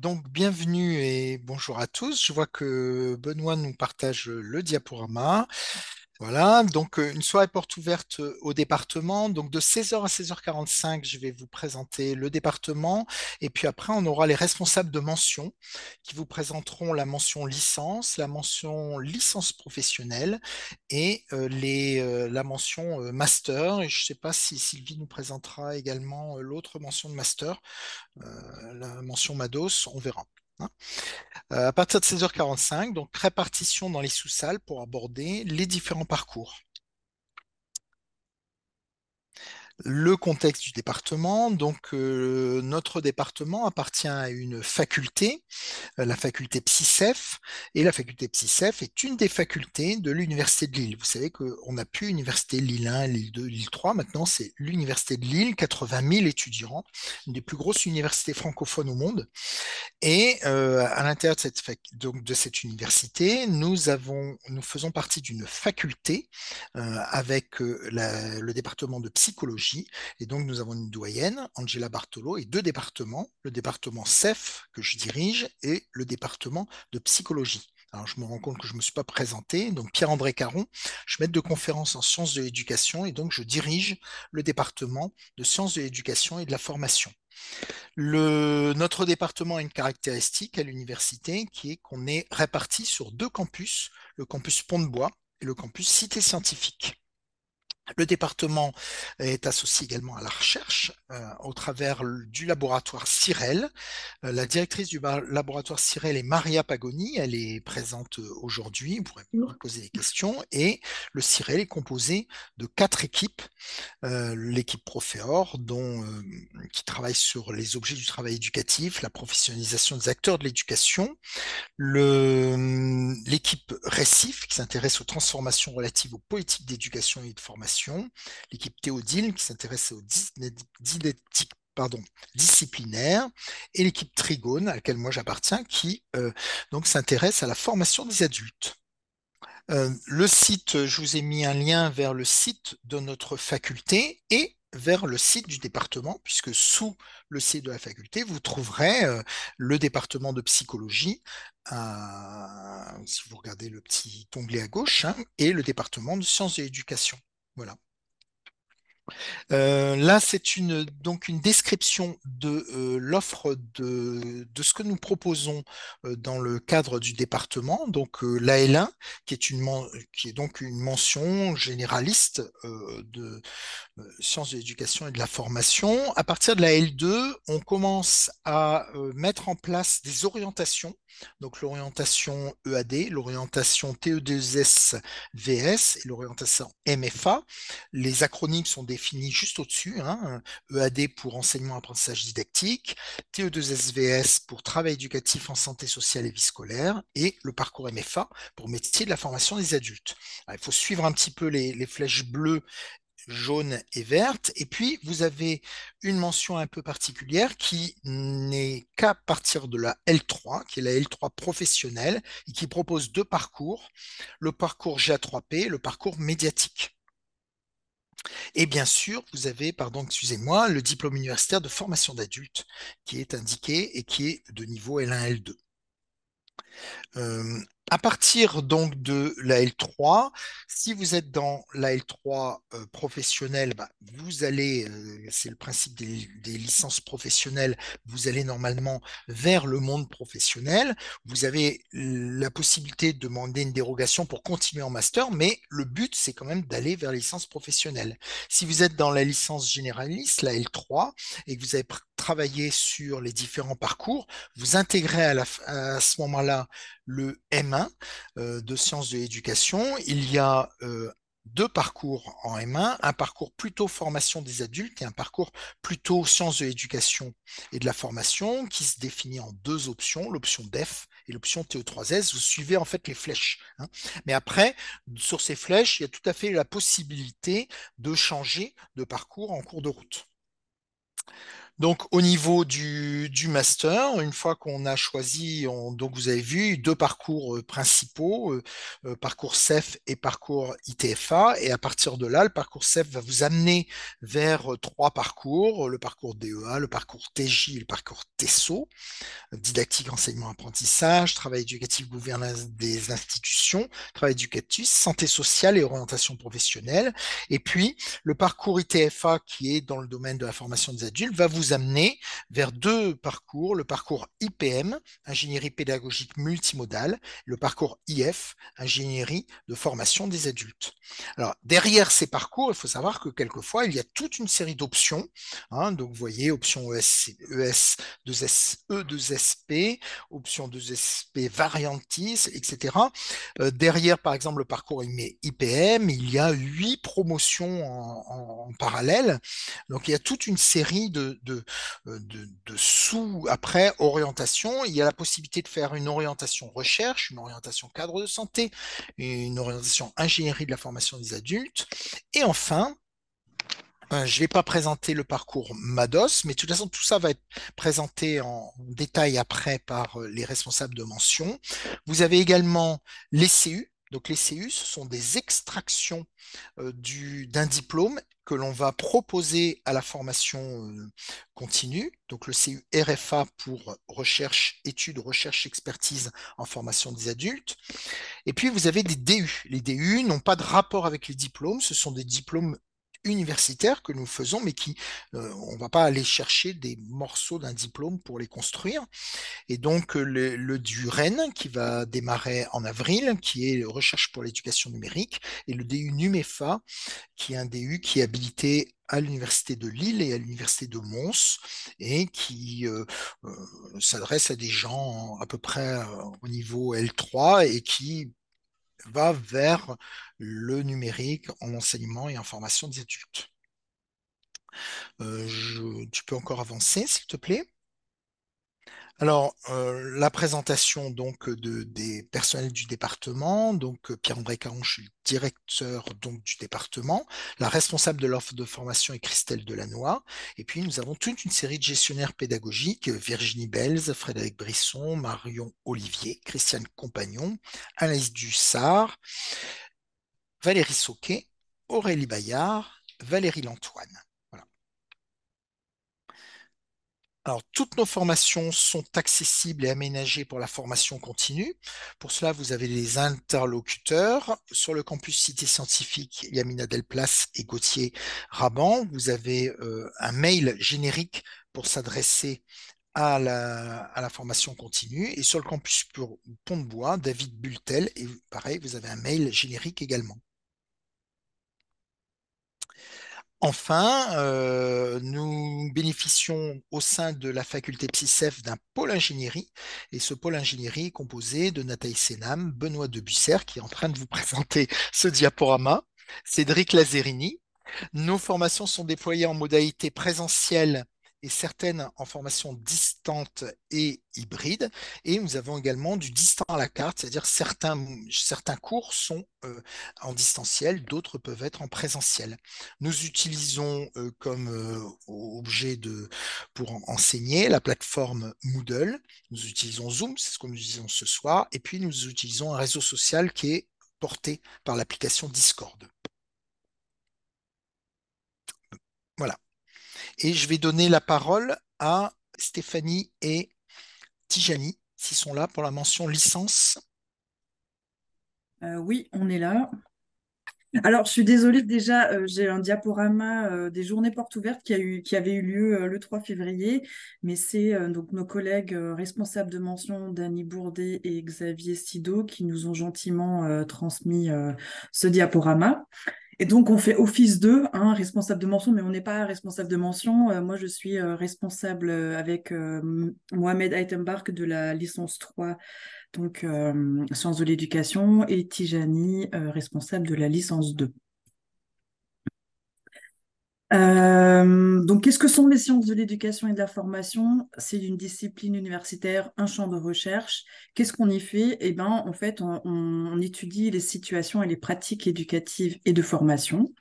donc bienvenue et bonjour à tous. Je vois que Benoît nous partage le diaporama. Voilà, donc une soirée porte ouverte au département. Donc de 16h à 16h45, je vais vous présenter le département. Et puis après, on aura les responsables de mention qui vous présenteront la mention licence, la mention licence professionnelle et la mention master. Et je ne sais pas si Sylvie nous présentera également l'autre mention de master, la mention Mados, on verra. Euh, à partir de 16h45, donc répartition dans les sous-salles pour aborder les différents parcours. Le contexte du département, donc euh, notre département appartient à une faculté, euh, la faculté PSICEF, et la faculté PSICEF est une des facultés de l'Université de Lille. Vous savez qu'on n'a plus Université Lille 1, Lille 2, Lille 3, maintenant c'est l'Université de Lille, 80 000 étudiants, une des plus grosses universités francophones au monde. Et euh, à l'intérieur de cette, université, nous faisons partie d'une faculté avec le département de psychologie et donc, nous avons une doyenne, Angela Bartolo, et deux départements, le département CEF que je dirige et le département de psychologie. Alors, je me rends compte que je ne me suis pas présenté. Donc, Pierre-André Caron, je suis maître de conférence en sciences de l'éducation et donc je dirige le département de sciences de l'éducation et de la formation. Notre département a une caractéristique à l'université qui est qu'on est réparti sur deux campus, le campus Pont-de-Bois et le campus Cité Scientifique. Le département est associé également à la recherche euh, au travers du laboratoire CIREL. Euh, la directrice du laboratoire CIREL est Maria Pagoni, elle est présente euh, aujourd'hui, vous pourrez me poser des questions. Et le CIREL est composé de quatre équipes. L'équipe Profeor, dont, qui travaille sur les objets du travail éducatif, la professionnalisation des acteurs de l'éducation. L'équipe Récif, qui s'intéresse aux transformations relatives aux politiques d'éducation et de formation l'équipe Théodile qui s'intéresse aux didactiques pardon, disciplinaires, et l'équipe Trigone, à laquelle moi j'appartiens, qui euh, donc s'intéresse à la formation des adultes. Euh, le site, je vous ai mis un lien vers le site de notre faculté et vers le site du département, puisque sous le site de la faculté, vous trouverez euh, le département de psychologie, si vous regardez le petit onglet à gauche, hein, et le département de sciences et éducation. Voilà. Euh, là, c'est une, donc une description de euh, l'offre de, ce que nous proposons euh, dans le cadre du département. Donc l'AL1, qui est, une, qui est donc une mention généraliste de sciences de l'éducation et de la formation. À partir de la L2, on commence à mettre en place des orientations donc l'orientation EAD, l'orientation TE2S VS et l'orientation MFA. Les acronymes sont définis juste au-dessus. Hein. EAD pour enseignement apprentissage didactique, TE2S VS pour travail éducatif en santé sociale et vie scolaire et le parcours MFA pour métier de la formation des adultes. il faut suivre un petit peu les flèches bleues jaune et verte. Et puis, vous avez une mention un peu particulière qui n'est qu'à partir de la L3, qui est la L3 professionnelle, et qui propose deux parcours, le parcours GA3P, le parcours médiatique. Et bien sûr, vous avez, pardon, excusez-moi, le diplôme universitaire de formation d'adultes qui est indiqué et qui est de niveau L1, L2. Euh, à partir donc de la L3, si vous êtes dans la L3 euh, professionnelle, bah, vous allez, euh, c'est le principe des, licences professionnelles, vous allez normalement vers le monde professionnel. Vous avez la possibilité de demander une dérogation pour continuer en master, mais le but, c'est quand même d'aller vers les licences professionnelles. Si vous êtes dans la licence généraliste, la L3, et que vous avez travaillé sur les différents parcours, vous intégrez à, à ce moment-là le M1 euh, de sciences de l'éducation. Il y a euh, deux parcours en M1, un parcours plutôt formation des adultes et un parcours plutôt sciences de l'éducation et de la formation qui se définit en deux options, l'option DEF et l'option TE3S. Vous suivez en fait les flèches. Hein. Mais après, sur ces flèches, il y a tout à fait la possibilité de changer de parcours en cours de route. Donc, au niveau du, master, une fois qu'on a choisi, donc vous avez vu deux parcours euh, principaux, euh, euh, parcours CEF et parcours ITFA. Et à partir de là, le parcours CEF va vous amener vers trois parcours, le parcours DEA, le parcours TJ le parcours TESO, didactique, enseignement, apprentissage, travail éducatif, gouvernance des institutions, travail éducatif, santé sociale et orientation professionnelle. Et puis, le parcours ITFA, qui est dans le domaine de la formation des adultes, va vous amener vers deux parcours, le parcours IPM, ingénierie pédagogique multimodale, le parcours IF, ingénierie de formation des adultes. Alors, derrière ces parcours, il faut savoir que quelquefois, il y a toute une série d'options. Hein. donc, vous voyez, option ES, ES 2S, E2SP, option 2SP variantis, etc. Euh, derrière, par exemple, le parcours IPM, il y a huit promotions en, parallèle. Donc, il y a toute une série de, de, sous, après, orientation. Il y a la possibilité de faire une orientation recherche, une orientation cadre de santé, une orientation ingénierie de la formation des adultes. Et enfin, euh, je ne vais pas présenter le parcours MADOS, mais de toute façon, tout ça va être présenté en détail après par euh, les responsables de mention. Vous avez également les CU. Donc les CU, ce sont des extractions d'un diplôme que l'on va proposer à la formation euh, continue, donc le CU RFA pour recherche, études, recherche, expertise en formation des adultes. Et puis vous avez des DU. Les DU n'ont pas de rapport avec les diplômes, ce sont des diplômes universitaires que nous faisons, mais qui, euh, on ne va pas aller chercher des morceaux d'un diplôme pour les construire. Et donc, le, le du Rennes, qui va démarrer en avril, qui est Recherche pour l'éducation numérique, et le DU NUMEFA, qui est un DU qui est habilité à l'université de Lille et à l'université de Mons et qui euh, euh, s'adresse à des gens à peu près au niveau L3 et qui va vers le numérique en enseignement et en formation des adultes. Euh, tu peux encore avancer, s'il te plaît? Alors, euh, la présentation donc de, des personnels du département, donc Pierre-André Caron, je suis le directeur donc du département, la responsable de l'offre de formation est Christelle Delannoy, et puis nous avons toute une série de gestionnaires pédagogiques, Virginie Belz, Frédéric Brisson, Marion Olivier, Christiane Compagnon, Anaïs Dussard, Valérie Sauquet, Aurélie Bayard, Valérie Lantoine. Alors, toutes nos formations sont accessibles et aménagées pour la formation continue. Pour cela, vous avez les interlocuteurs. Sur le campus Cité Scientifique, Yamina Delplace et Gauthier Raban. Vous avez euh, un mail générique pour s'adresser à la, à la, formation continue. Et sur le campus Pont-de-Bois, David Bultel. Et pareil, vous avez un mail générique également. Enfin, euh, nous bénéficions au sein de la faculté PsyCEF d'un pôle ingénierie, et ce pôle ingénierie est composé de Nathalie Sénam, Benoît Debusser, qui est en train de vous présenter ce diaporama, Cédric Lazerini. Nos formations sont déployées en modalité présentielle et certaines en formation distante et hybride. Et nous avons également du distant à la carte, c'est-à-dire certains, certains cours sont euh, en distanciel, d'autres peuvent être en présentiel. Nous utilisons euh, comme euh, objet de, pour enseigner la plateforme Moodle. Nous utilisons Zoom, c'est ce que nous utilisons ce soir. Et puis nous utilisons un réseau social qui est porté par l'application Discord. Voilà. Et je vais donner la parole à Stéphanie et Tijani, s'ils sont là pour la mention licence. Euh, oui, on est là. Alors, je suis désolée, déjà, euh, j'ai un diaporama euh, des journées portes ouvertes qui, avait eu lieu le 3 février, mais c'est donc nos collègues responsables de mention, Dany Bourdet et Xavier Sido, qui nous ont gentiment transmis ce diaporama. Et donc, on fait office d'eux, hein, responsable de mention, mais on n'est pas responsable de mention. Euh, moi, je suis euh, responsable euh, avec Mohamed Aitenbark de la licence 3, donc sciences de l'éducation, et Tijani, responsable de la licence 2. Euh, donc, qu'est-ce que sont les sciences de l'éducation et de la formation? C'est une discipline universitaire, un champ de recherche. Qu'est-ce qu'on y fait? Eh ben, en fait, on, étudie les situations et les pratiques éducatives et de formation.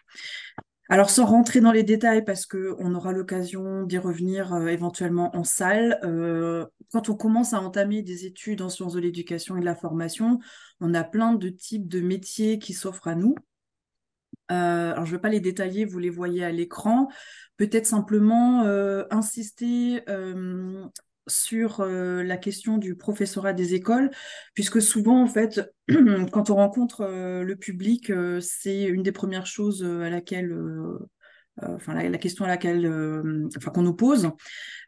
Alors, sans rentrer dans les détails, parce qu'on aura l'occasion d'y revenir euh, éventuellement en salle, euh, quand on commence à entamer des études en sciences de l'éducation et de la formation, on a plein de types de métiers qui s'offrent à nous. Euh, alors, je ne vais pas les détailler, vous les voyez à l'écran. Peut-être simplement insister sur la question du professorat des écoles, puisque souvent, en fait, quand on rencontre le public, c'est une des premières choses à laquelle, enfin, la, question à laquelle, enfin, qu'on nous pose.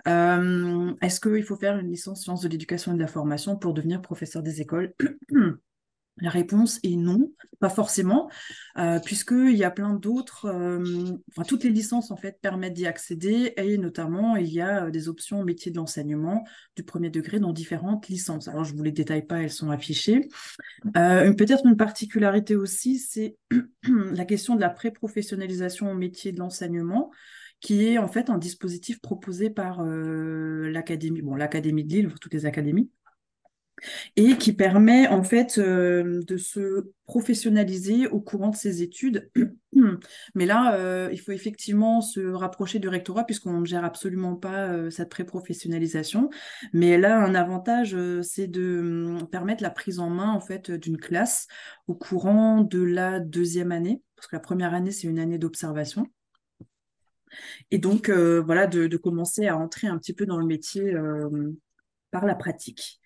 Est-ce qu'il faut faire une licence sciences de l'éducation et de la formation pour devenir professeur des écoles? La réponse est non, pas forcément, euh, puisqu'il y a plein d'autres, euh, toutes les licences en fait permettent d'y accéder et notamment il y a euh, des options métiers de l'enseignement du premier degré dans différentes licences. Alors je vous les détaille pas, elles sont affichées. Peut-être une particularité aussi, c'est la question de la pré-professionnalisation au métier de l'enseignement qui est en fait un dispositif proposé par l'académie, l'académie de Lille, toutes les académies, et qui permet en fait euh, de se professionnaliser au courant de ses études. Mais là, euh, il faut effectivement se rapprocher du rectorat puisqu'on ne gère absolument pas euh, cette pré-professionnalisation. Mais là, un avantage, c'est de hum, permettre la prise en main en fait d'une classe au courant de la deuxième année, parce que la première année, c'est une année d'observation. Et donc, voilà, de, commencer à entrer un petit peu dans le métier par la pratique.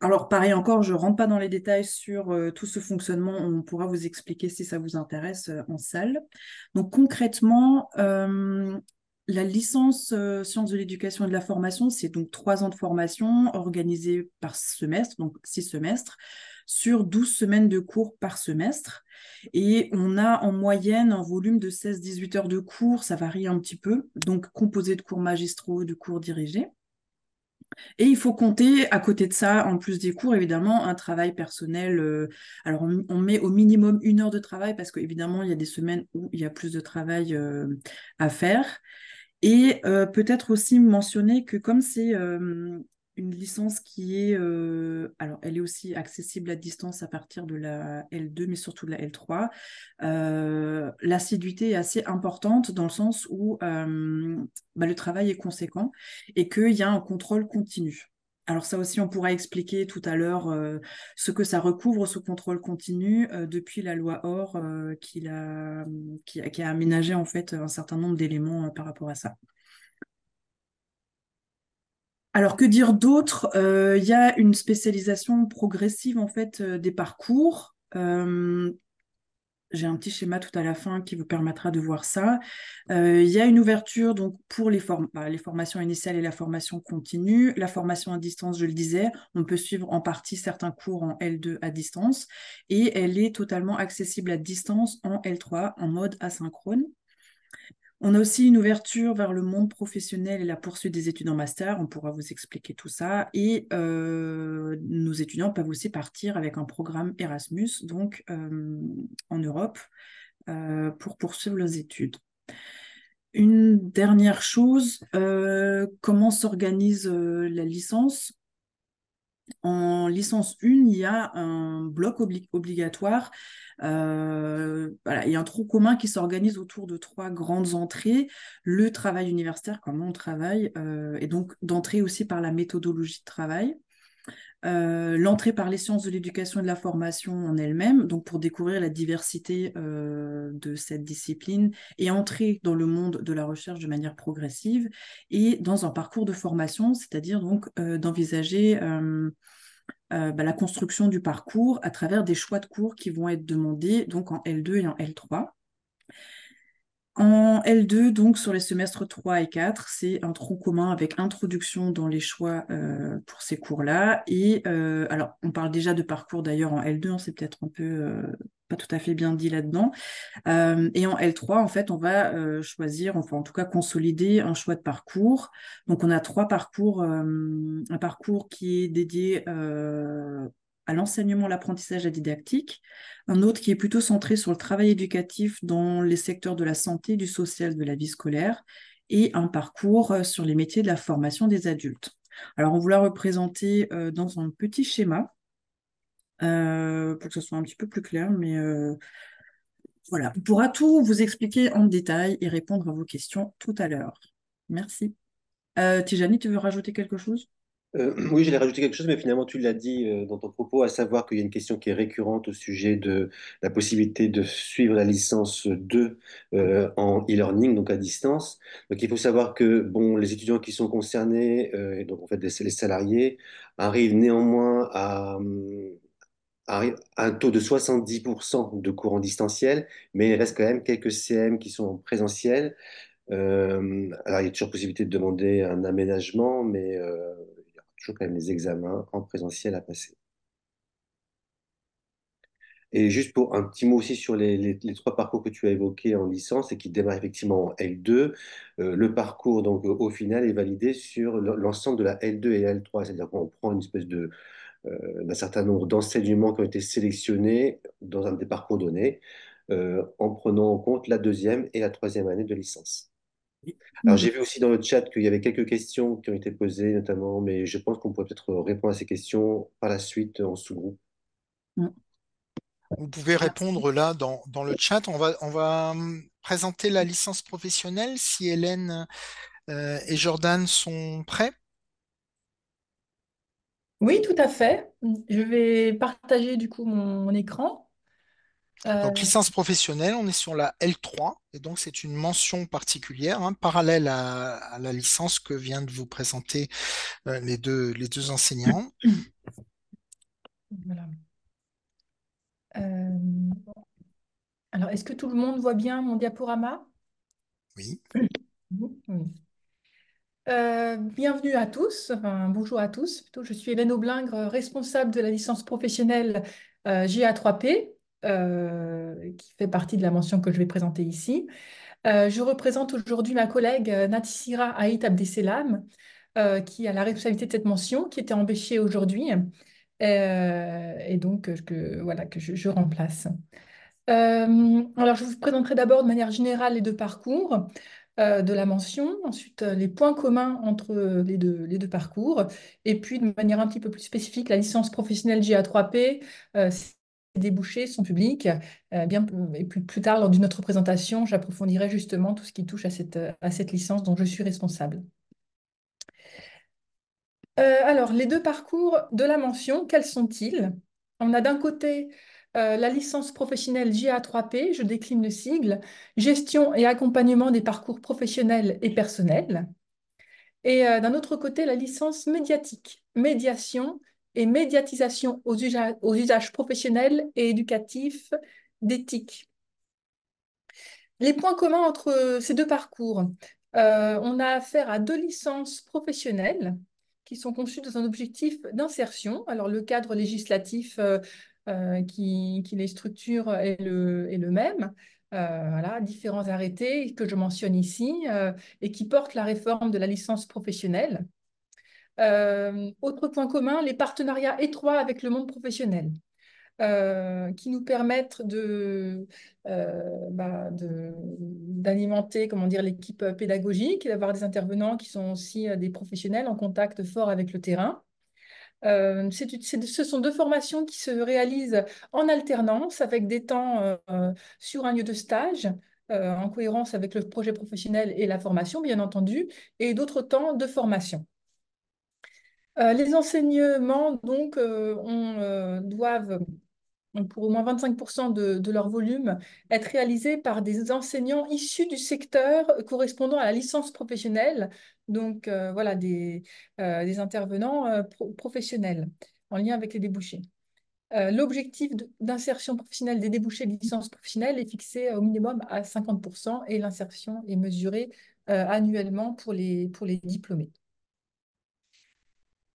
Alors, pareil encore, je ne rentre pas dans les détails sur euh, tout ce fonctionnement. On pourra vous expliquer si ça vous intéresse euh, en salle. Donc, concrètement, euh, la licence sciences de l'éducation et de la formation, c'est donc trois ans de formation organisée par semestre, donc six semestres, sur 12 semaines de cours par semestre. Et on a en moyenne un volume de 16-18 heures de cours, ça varie un petit peu, donc composé de cours magistraux, de cours dirigés. Et il faut compter, à côté de ça, en plus des cours, évidemment, un travail personnel. Euh, alors, on, met au minimum une heure de travail parce qu'évidemment, il y a des semaines où il y a plus de travail euh, à faire. Et euh, peut-être aussi mentionner que comme c'est une licence qui est, euh, alors elle est aussi accessible à distance à partir de la L2, mais surtout de la L3. Euh, l'assiduité est assez importante dans le sens où euh, bah, le travail est conséquent et qu'il y a un contrôle continu. Alors ça aussi, on pourra expliquer tout à l'heure ce que ça recouvre, ce contrôle continu, depuis la loi OR qui, a, qui, a, aménagé en fait un certain nombre d'éléments par rapport à ça. Alors, que dire d'autre? Euh, Il y a une spécialisation progressive en fait euh, des parcours. Euh, j'ai un petit schéma tout à la fin qui vous permettra de voir ça. il y a une ouverture donc pour les, bah, les formations initiales et la formation continue. La formation à distance, je le disais, on peut suivre en partie certains cours en L2 à distance et elle est totalement accessible à distance en L3 en mode asynchrone. On a aussi une ouverture vers le monde professionnel et la poursuite des études en master. On pourra vous expliquer tout ça. Et euh, nos étudiants peuvent aussi partir avec un programme Erasmus, donc euh, en Europe, euh, pour poursuivre leurs études. Une dernière chose, comment s'organise la licence? En licence 1, il y a un bloc obligatoire euh, il y a un trou commun qui s'organise autour de trois grandes entrées. Le travail universitaire, comment on travaille, euh, et donc d'entrée aussi par la méthodologie de travail. Euh, l'entrée par les sciences de l'éducation et de la formation en elle-même, donc pour découvrir la diversité de cette discipline et entrer dans le monde de la recherche de manière progressive et dans un parcours de formation, c'est-à-dire donc d'envisager euh, bah, la construction du parcours à travers des choix de cours qui vont être demandés donc en L2 et en L3. En L2, donc sur les semestres 3 et 4, c'est un tronc commun avec introduction dans les choix euh, pour ces cours-là. Et euh, alors, on parle déjà de parcours d'ailleurs en L2, on c'est peut-être un peu euh, pas tout à fait bien dit là-dedans. et en L3, en fait, on va choisir, enfin en tout cas consolider un choix de parcours. Donc on a trois parcours, un parcours qui est dédié à l'enseignement, l'apprentissage et la didactique, un autre qui est plutôt centré sur le travail éducatif dans les secteurs de la santé, du social, de la vie scolaire, et un parcours euh, sur les métiers de la formation des adultes. Alors, on vous l'a représenté euh, dans un petit schéma, euh, pour que ce soit un petit peu plus clair, mais Voilà, on pourra tout vous expliquer en détail et répondre à vos questions tout à l'heure. Merci. Tijani, tu veux rajouter quelque chose? Euh, oui, j'allais rajouter quelque chose, mais finalement, tu l'as dit euh, dans ton propos, à savoir qu'il y a une question qui est récurrente au sujet de la possibilité de suivre la licence 2 euh, en e-learning, donc à distance. Donc, il faut savoir que bon, les étudiants qui sont concernés, et donc en fait les, salariés, arrivent néanmoins à, à un taux de 70% de cours en distanciel, mais il reste quand même quelques CM qui sont en présentiel. Alors, il y a toujours possibilité de demander un aménagement, mais toujours quand même les examens en présentiel à passer. Et juste pour un petit mot aussi sur les trois parcours que tu as évoqués en licence et qui démarrent effectivement en L2, euh, le parcours donc au final est validé sur l'ensemble de la L2 et L3, c'est-à-dire qu'on prend une espèce de euh, d'un certain nombre d'enseignements qui ont été sélectionnés dans un des parcours donnés, euh, en prenant en compte la deuxième et la troisième année de licence. Alors, j'ai vu aussi dans le chat qu'il y avait quelques questions qui ont été posées, notamment, mais je pense qu'on pourrait peut-être répondre à ces questions par la suite en sous-groupe. Vous pouvez répondre là dans, dans le chat. On va, on va hum, présenter la licence professionnelle si Hélène euh, et Jordan sont prêts? Oui, tout à fait. Je vais partager du coup mon, mon écran. Euh, Donc, licence professionnelle, on est sur la L3, et donc c'est une mention particulière, hein, parallèle à, à la licence que vient de vous présenter euh, les deux, les deux enseignants. voilà. Euh, alors, est-ce que tout le monde voit bien mon diaporama? Oui. Oui. Euh, bienvenue à tous, enfin, bonjour à tous. Je suis Hélène Aublingre, responsable de la licence professionnelle euh, GA3P, euh, qui fait partie de la mention que je vais présenter ici. Euh, je représente aujourd'hui ma collègue euh, Natisira Aït Abdeselam, euh, qui a la responsabilité de cette mention, qui était empêchée aujourd'hui, et donc que, voilà, que je, remplace. Alors, je vous présenterai d'abord de manière générale les deux parcours de la mention, ensuite les points communs entre les deux, les deux parcours, et puis de manière un petit peu plus spécifique, la licence professionnelle GA3P, euh, ses débouchés sont publics. Euh, bien, et plus, tard, lors d'une autre présentation, j'approfondirai justement tout ce qui touche à cette, licence dont je suis responsable. Euh, alors, les deux parcours de la mention, quels sont-ils? On a d'un côté euh, la licence professionnelle GA3P, je décline le sigle, gestion et accompagnement des parcours professionnels et personnels. Et euh, d'un autre côté, la licence médiatique, médiation et médiatisation aux, usa- aux usages professionnels et éducatifs d'éthique. Les points communs entre ces deux parcours, euh, on a affaire à deux licences professionnelles qui sont conçues dans un objectif d'insertion. Alors le cadre législatif euh, euh, qui, les structure est le, est le même. Voilà, différents arrêtés que je mentionne ici et qui portent la réforme de la licence professionnelle. Euh, autre point commun, les partenariats étroits avec le monde professionnel. Euh, qui nous permettent euh, bah, d'alimenter l'équipe pédagogique et d'avoir des intervenants qui sont aussi des professionnels en contact fort avec le terrain. Ce sont deux formations qui se réalisent en alternance avec des temps sur un lieu de stage. en cohérence avec le projet professionnel et la formation, bien entendu, et d'autres temps de formation. Euh, les enseignements, donc, euh, euh, doivent pour au moins 25% de, leur volume, être réalisés par des enseignants issus du secteur correspondant à la licence professionnelle, donc voilà, des, intervenants pro- professionnels en lien avec les débouchés. L'objectif d'insertion professionnelle des débouchés de licence professionnelle est fixé au minimum à 50% et l'insertion est mesurée annuellement pour les diplômés.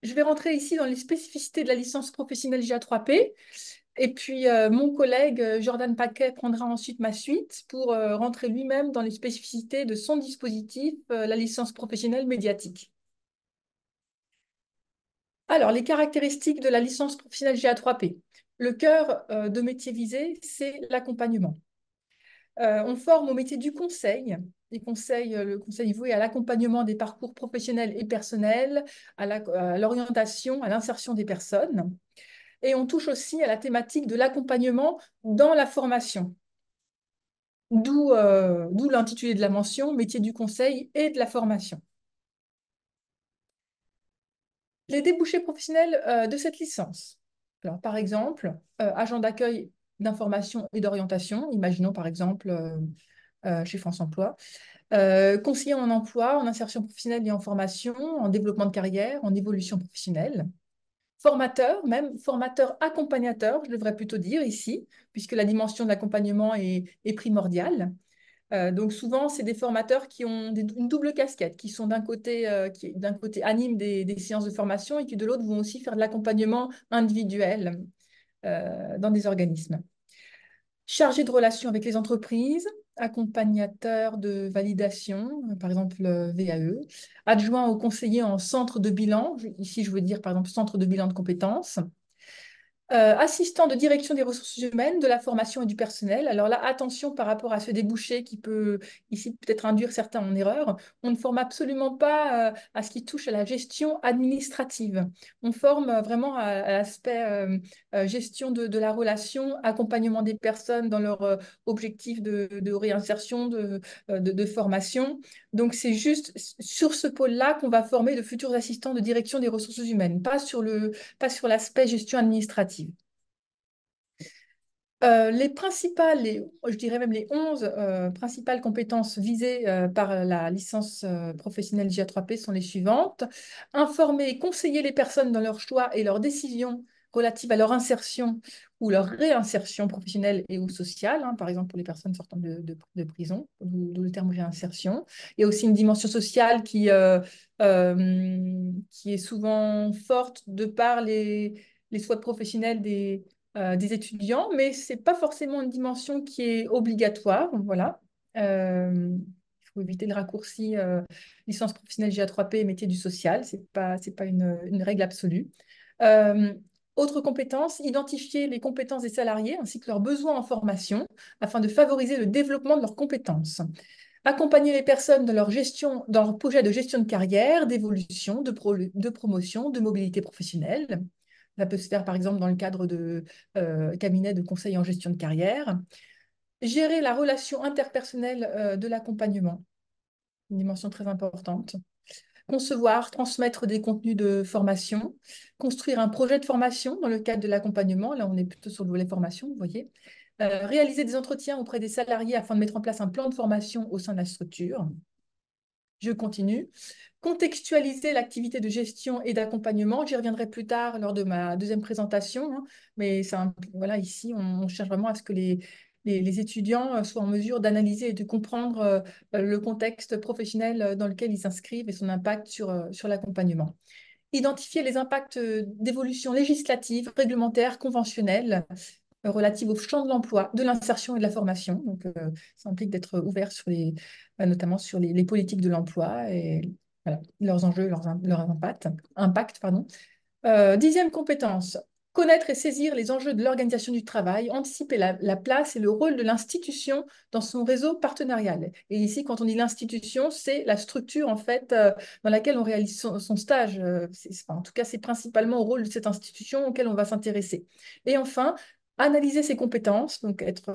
Je vais rentrer ici dans les spécificités de la licence professionnelle GA3P. Et puis, euh, mon collègue euh, Jordan Paquet prendra ensuite ma suite pour euh, rentrer lui-même dans les spécificités de son dispositif, la licence professionnelle médiatique. Alors, les caractéristiques de la licence professionnelle GA3P. Le cœur de métier visé, c'est l'accompagnement. Euh, on forme au métier du conseil, les euh, le conseil voué à l'accompagnement des parcours professionnels et personnels, à l'orientation, à l'insertion des personnes. Et on touche aussi à la thématique de l'accompagnement dans la formation. D'où euh, l'intitulé de la mention, métier du conseil et de la formation. Les débouchés professionnels de cette licence. Par exemple, agent d'accueil d'information et d'orientation, imaginons par exemple chez France Emploi, conseiller en emploi, en insertion professionnelle et en formation, en développement de carrière, en évolution professionnelle, formateur, même formateur accompagnateur, je devrais plutôt dire ici, puisque la dimension de l'accompagnement est, primordiale. Euh, donc souvent, c'est des formateurs qui ont une double casquette, qui sont d'un côté, euh, qui d'un côté animent des, séances de formation et qui de l'autre vont aussi faire de l'accompagnement individuel. euh, dans des organismes. Chargé de relations avec les entreprises, accompagnateur de validation, par exemple VAE, adjoint au conseiller en centre de bilan, ici je veux dire par exemple centre de bilan de compétences, euh, assistant de direction des ressources humaines, de la formation et du personnel. Alors là, attention par rapport à ce débouché qui peut ici peut-être induire certains en erreur. On ne forme absolument pas euh, à ce qui touche à la gestion administrative. On forme euh, vraiment à, l'aspect gestion de, la relation, accompagnement des personnes dans leur objectif de, réinsertion, de, de formation. Donc c'est juste sur ce pôle-là qu'on va former de futurs assistants de direction des ressources humaines, pas sur l'aspect gestion administrative. Euh, les principales, je dirais même les 11 euh, principales compétences visées euh, par la licence professionnelle GA3P sont les suivantes. Informer et conseiller les personnes dans leurs choix et leurs décisions relatives à leur insertion ou leur réinsertion professionnelle et ou sociale, hein, par exemple pour les personnes sortant de, prison, d'où le terme réinsertion. Il y a aussi une dimension sociale qui, qui est souvent forte de par les les souhaits professionnels des, euh, des étudiants, mais ce n'est pas forcément une dimension qui est obligatoire. Voilà. Euh, il faut éviter le raccourci euh, licence professionnelle GA3P et métier du social. Ce n'est pas, pas une, règle absolue. Autre compétence, identifier les compétences des salariés ainsi que leurs besoins en formation afin de favoriser le développement de leurs compétences. Accompagner les personnes dans leur gestion, dans leur projet de gestion de carrière, d'évolution, de promotion, de mobilité professionnelle. Ça peut se faire par exemple dans le cadre de euh, cabinets de conseil en gestion de carrière. Gérer la relation interpersonnelle euh, de l'accompagnement, une dimension très importante. Concevoir, transmettre des contenus de formation, construire un projet de formation dans le cadre de l'accompagnement. Là, on est plutôt sur le volet formation, vous voyez. Euh, réaliser des entretiens auprès des salariés afin de mettre en place un plan de formation au sein de la structure. Je continue. Contextualiser l'activité de gestion et d'accompagnement. J'y reviendrai plus tard lors de ma deuxième présentation. Hein. mais voilà, ici, on, cherche vraiment à ce que les, les, étudiants euh, soient en mesure d'analyser et de comprendre euh, le contexte professionnel euh, dans lequel ils s'inscrivent et son impact sur, sur l'accompagnement. Identifier les impacts d'évolution législative, réglementaire, conventionnelle relative au champ de l'emploi, de l'insertion et de la formation. Donc, ça implique d'être ouvert sur les, notamment sur les, politiques de l'emploi et leurs enjeux, leurs, impacts. Impact, pardon. Euh, dixième compétence, connaître et saisir les enjeux de l'organisation du travail, anticiper la, place et le rôle de l'institution dans son réseau partenarial. Et ici, quand on dit l'institution, c'est la structure en fait euh, dans laquelle on réalise son, stage. Euh, en tout cas, c'est principalement au rôle de cette institution auquel on va s'intéresser. Et enfin, analyser ses compétences, donc être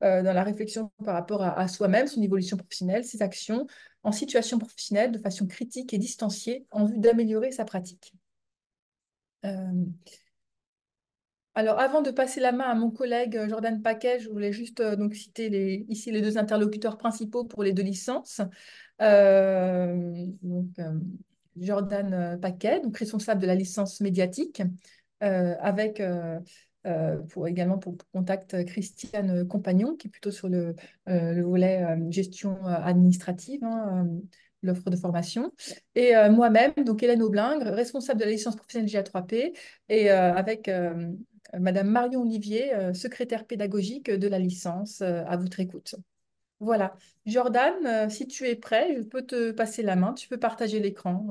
dans la réflexion par rapport à, soi-même, son évolution professionnelle, ses actions en situation professionnelle de façon critique et distanciée en vue d'améliorer sa pratique. Euh, alors, avant de passer la main à mon collègue Jordan Paquet, je voulais juste donc citer les, ici les deux interlocuteurs principaux pour les deux licences. Jordan Paquet, donc responsable de la licence médiatique, avec euh, pour également pour, contact Christiane Compagnon, qui est plutôt sur le, euh, volet euh, gestion administrative, hein, l'offre de formation. Et moi-même, donc Hélène Aublingre, responsable de la licence professionnelle GA3P, et avec Madame Marion Olivier, secrétaire pédagogique de la licence, à votre écoute. Voilà. Jordan, si tu es prêt, je peux te passer la main. Tu peux partager l'écran.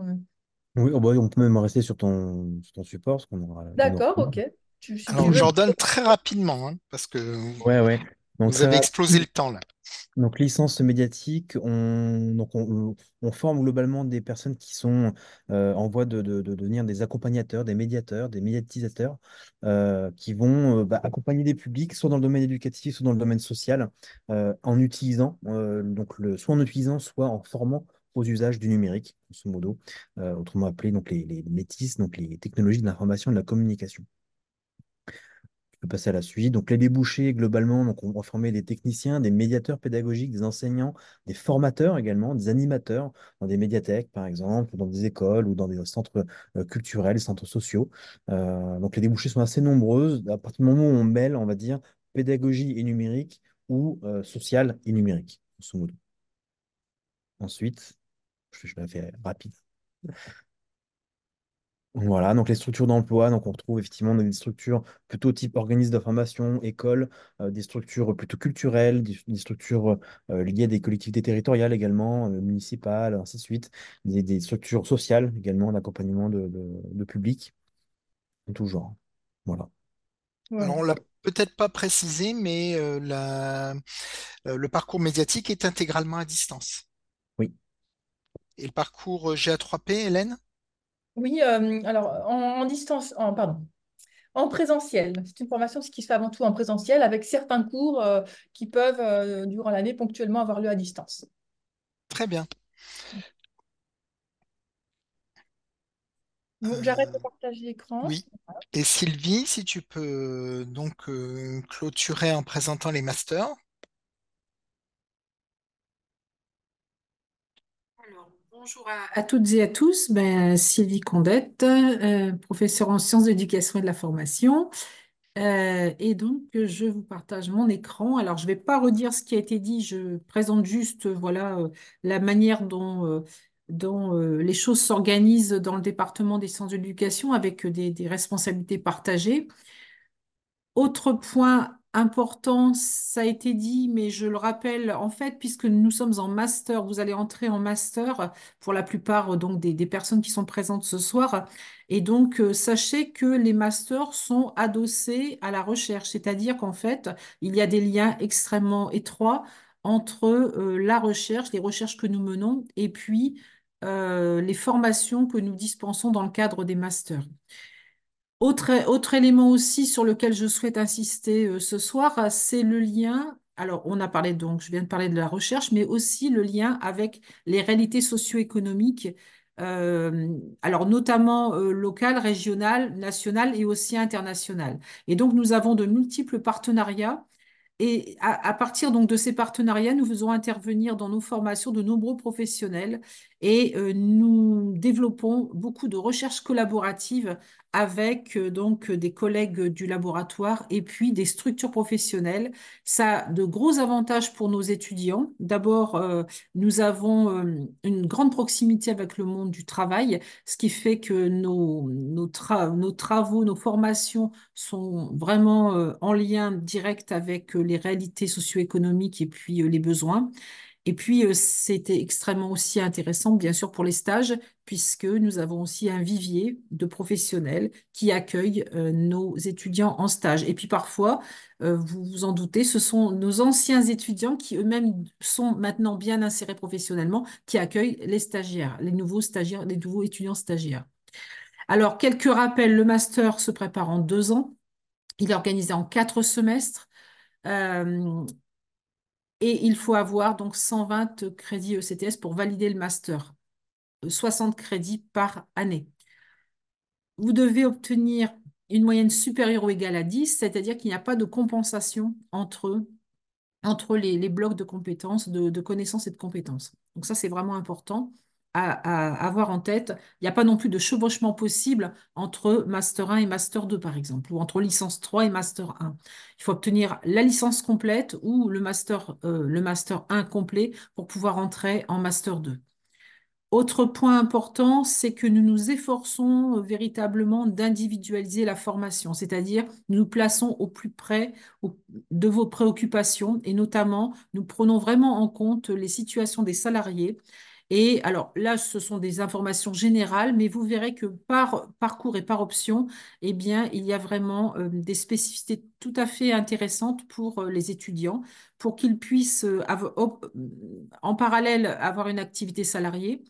Oui, oh, bah on peut même rester sur ton, sur ton support. D'accord, ok. Alors, Jordan, très rapidement, hein, parce que. Ouais, ouais. Donc, Vous avez explosé le temps là. Donc, licence médiatique, on, donc on, on forme globalement des personnes qui sont euh, en voie de, de- de devenir des accompagnateurs, des médiateurs, des médiatisateurs, euh, qui vont euh, bah, accompagner des publics, soit dans le domaine éducatif, soit dans le domaine social, euh, en utilisant, euh, donc le, soit en utilisant, soit en formant aux usages du numérique, grosso modo, euh, autrement appelé donc les, les métis, donc les technologies de l'information et de la communication peux passer à la suite. Donc, les débouchés, globalement, donc on va former des techniciens, des médiateurs pédagogiques, des enseignants, des formateurs également, des animateurs dans des médiathèques, par exemple, ou dans des écoles ou dans des centres euh, culturels, centres sociaux. Euh, donc, les débouchés sont assez nombreuses à partir du moment où on mêle, on va dire, pédagogie et numérique ou euh, social et numérique. Ensuite, je, je la fais rapide. Voilà, donc les structures d'emploi, donc on retrouve effectivement des structures plutôt type organisme d'information, école, euh, des structures plutôt culturelles, des, des structures euh, liées à des collectivités territoriales également, euh, municipales, ainsi de suite, des, des structures sociales également d'accompagnement de, de, de public, en tout genre. Voilà. Alors, on l'a peut-être pas précisé, mais euh, la- euh, le parcours médiatique est intégralement à distance. Oui. Et le parcours GA3P, Hélène? Oui, euh, alors en, en distance, en, pardon, en présentiel. C'est une formation qui se fait avant tout en présentiel avec certains cours euh, qui peuvent, euh, durant l'année, ponctuellement avoir lieu à distance. Très bien. J'arrête de partager l'écran. oui. Et Sylvie, si tu peux donc clôturer en présentant les masters. Bonjour à, toutes et à tous. Ben, Sylvie Condette, euh, professeure en sciences de l'éducation et de la formation. Euh, et donc, je vous partage mon écran. Alors, je ne vais pas redire ce qui a été dit. Je présente juste, voilà, euh, la manière dont, les choses s'organisent dans le département des sciences de l'éducation avec des, des responsabilités partagées. Autre point important, ça a été dit, mais je le rappelle, en fait, puisque nous sommes en master, vous allez entrer en master pour la plupart donc des, personnes qui sont présentes ce soir. Et donc, euh, sachez que les masters sont adossés à la recherche, c'est-à-dire qu'en fait, il y a des liens extrêmement étroits entre euh, la recherche, les recherches que nous menons, et puis euh, les formations que nous dispensons dans le cadre des masters. Autre, élément aussi sur lequel je souhaite insister euh, ce soir, euh, c'est le lien. Alors, on a parlé donc, je viens de parler de la recherche, mais aussi le lien avec les réalités socio-économiques, euh, alors notamment locales, régionales, nationales et aussi internationales. Et donc, nous avons de multiples partenariats et à, à partir donc de ces partenariats, nous faisons intervenir dans nos formations de nombreux professionnels et euh, nous développons beaucoup de recherches collaboratives avec euh, donc des collègues du laboratoire et puis des structures professionnelles. Ça a de gros avantages pour nos étudiants. D'abord, euh, nous avons euh, une grande proximité avec le monde du travail, ce qui fait que nos, nos, tra- nos travaux, nos formations sont vraiment euh, en lien direct avec euh, les réalités socio-économiques et puis euh, les besoins. Et puis, euh, c'était extrêmement aussi intéressant, bien sûr, pour les stages, puisque nous avons aussi un vivier de professionnels qui accueillent euh, nos étudiants en stage. Et puis, parfois, euh, vous vous en doutez, ce sont nos anciens étudiants qui eux-mêmes sont maintenant bien insérés professionnellement, qui accueillent les stagiaires, les nouveaux stagiaires, les nouveaux étudiants stagiaires. Alors, quelques rappels, le master se prépare en deux ans. Il est organisé en quatre semestres. Et il faut avoir donc 120 crédits ECTS pour valider le master, 60 crédits par année. Vous devez obtenir une moyenne supérieure ou égale à 10, c'est-à-dire qu'il n'y a pas de compensation entre, les, blocs de compétences, de connaissances et de compétences. Donc ça, c'est vraiment important à, avoir en tête. Il n'y a pas non plus de chevauchement possible entre Master 1 et Master 2, par exemple, ou entre licence 3 et Master 1. Il faut obtenir la licence complète ou le Master, euh, le master 1 complet pour pouvoir entrer en Master 2. Autre point important, c'est que nous nous efforçons euh, véritablement d'individualiser la formation, c'est-à-dire nous nous plaçons au plus près de vos préoccupations et notamment nous prenons vraiment en compte les situations des salariés Et alors là, ce sont des informations générales, mais vous verrez que par parcours et par option, eh bien, il y a vraiment euh, des spécificités tout à fait intéressantes pour euh, les étudiants, pour qu'ils puissent euh, en parallèle avoir une activité salariée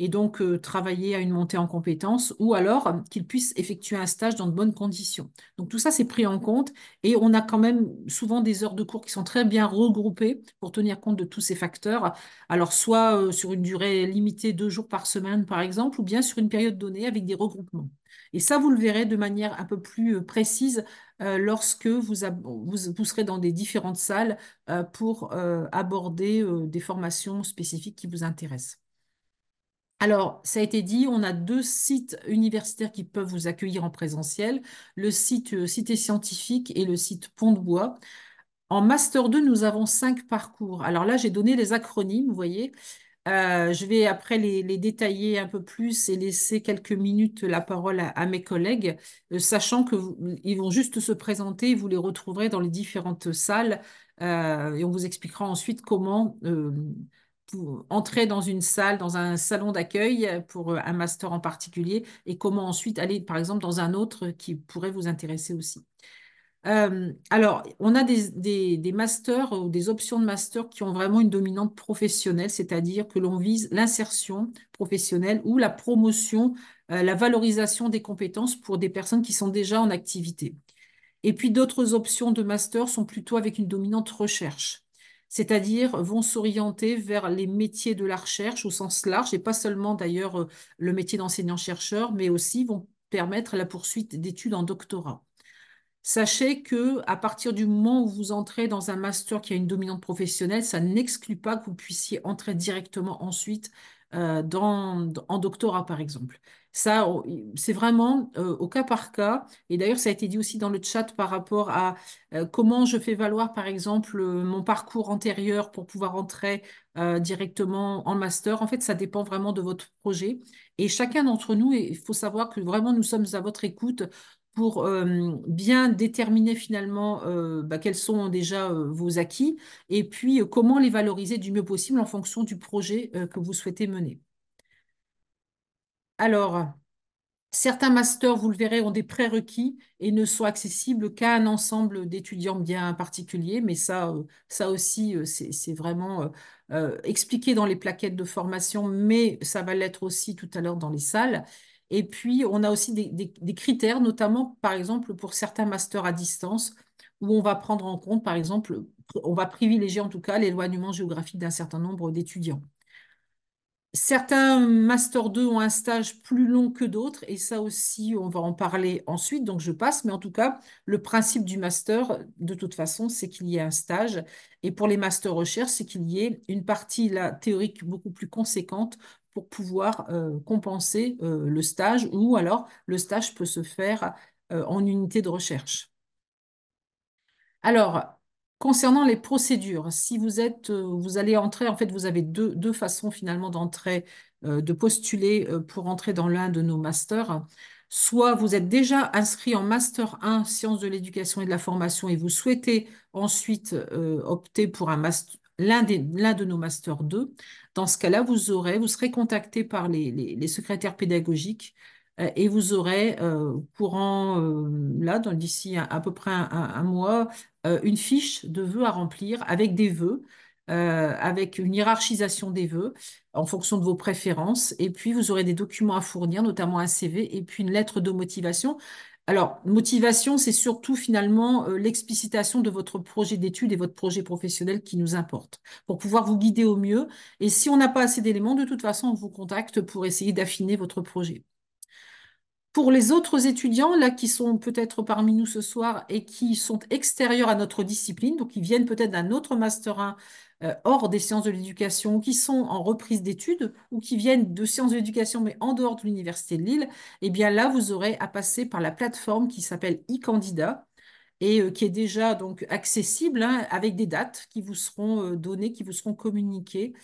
et donc euh, travailler à une montée en compétences, ou alors euh, qu'ils puissent effectuer un stage dans de bonnes conditions. Donc tout ça, c'est pris en compte et on a quand même souvent des heures de cours qui sont très bien regroupées pour tenir compte de tous ces facteurs. Alors soit euh, sur une durée limitée, deux jours par semaine par exemple, ou bien sur une période donnée avec des regroupements. Et ça, vous le verrez de manière un peu plus précise lorsque vous, vous, serez dans des différentes salles pour aborder des formations spécifiques qui vous intéressent. Alors, ça a été dit, on a deux sites universitaires qui peuvent vous accueillir en présentiel, le site euh, Cité Scientifique et le site Pont de Bois. En Master 2, nous avons cinq parcours. Alors là, j'ai donné les acronymes, vous voyez. Euh, je vais après les, détailler un peu plus et laisser quelques minutes la parole à, mes collègues, euh, sachant qu'ils vont juste se présenter, vous les retrouverez dans les différentes salles et on vous expliquera ensuite comment entrer dans une salle, dans un salon d'accueil pour euh, un master en particulier et comment ensuite aller, par exemple, dans un autre qui pourrait vous intéresser aussi. Euh, alors, on a des, masters ou des options de master qui ont vraiment une dominante professionnelle, c'est-à-dire que l'on vise l'insertion professionnelle ou la promotion, euh, la valorisation des compétences pour des personnes qui sont déjà en activité. Et puis d'autres options de master sont plutôt avec une dominante recherche c'est-à-dire vont s'orienter vers les métiers de la recherche au sens large, et pas seulement d'ailleurs euh, le métier d'enseignant-chercheur, mais aussi vont permettre la poursuite d'études en doctorat. Sachez que à partir du moment où vous entrez dans un master qui a une dominante professionnelle, ça n'exclut pas que vous puissiez entrer directement ensuite euh, dans, en doctorat, par exemple. Ça, c'est vraiment euh, au cas par cas. Et d'ailleurs, ça a été dit aussi dans le chat par rapport à euh, comment je fais valoir, par exemple, mon parcours antérieur pour pouvoir entrer directement en master. En fait, ça dépend vraiment de votre projet. Et chacun d'entre nous, il faut savoir que vraiment, nous sommes à votre écoute pour bien déterminer finalement bah, quels sont déjà vos acquis et puis comment les valoriser du mieux possible en fonction du projet que vous souhaitez mener. Alors, certains masters, vous le verrez, ont des prérequis et ne sont accessibles qu'à un ensemble d'étudiants bien particuliers, mais ça, ça aussi, c'est vraiment expliqué dans les plaquettes de formation, mais ça va l'être aussi tout à l'heure dans les salles. Et puis, on a aussi des, critères, notamment, par exemple, pour certains masters à distance, où on va prendre en compte, par exemple, on va privilégier en tout cas l'éloignement géographique d'un certain nombre d'étudiants. Certains Master 2 ont un stage plus long que d'autres, et ça aussi, on va en parler ensuite, donc je passe. Mais en tout cas, le principe du Master, de toute façon, c'est qu'il y ait un stage. Et pour les Master Recherche, c'est qu'il y ait une partie théorique beaucoup plus conséquente pour pouvoir euh, compenser euh, le stage, ou alors le stage peut se faire euh, en unité de recherche. Alors, Concernant les procédures, si vous êtes, vous allez entrer, en fait, vous avez deux, deux façons finalement d'entrer, de postuler pour entrer dans l'un de nos masters. Soit vous êtes déjà inscrit en Master 1 Sciences de l'éducation et de la formation et vous souhaitez ensuite opter pour un master, l'un de nos Master 2. Dans ce cas-là, vous aurez, vous serez contacté par les, secrétaires pédagogiques euh, et vous aurez euh, courant euh, là, d'ici à, peu près un, mois, une fiche de vœux à remplir avec des vœux. avec une hiérarchisation des vœux en fonction de vos préférences. Et puis, vous aurez des documents à fournir, notamment un CV et puis une lettre de motivation. Alors, motivation, c'est surtout finalement euh, l'explicitation de votre projet d'études et votre projet professionnel qui nous importe, pour pouvoir vous guider au mieux. Et si on n'a pas assez d'éléments, de toute façon, on vous contacte pour essayer d'affiner votre projet. Pour les autres étudiants, là, qui sont peut-être parmi nous ce soir et qui sont extérieurs à notre discipline, donc qui viennent peut-être d'un autre Master 1 euh, hors des sciences de l'éducation, qui sont en reprise d'études ou qui viennent de sciences de l'éducation mais en dehors de l'Université de Lille, eh bien là, vous aurez à passer par la plateforme qui s'appelle e-candidat et euh, qui est déjà donc accessible hein, avec des dates qui vous seront euh, données, qui vous seront communiquées,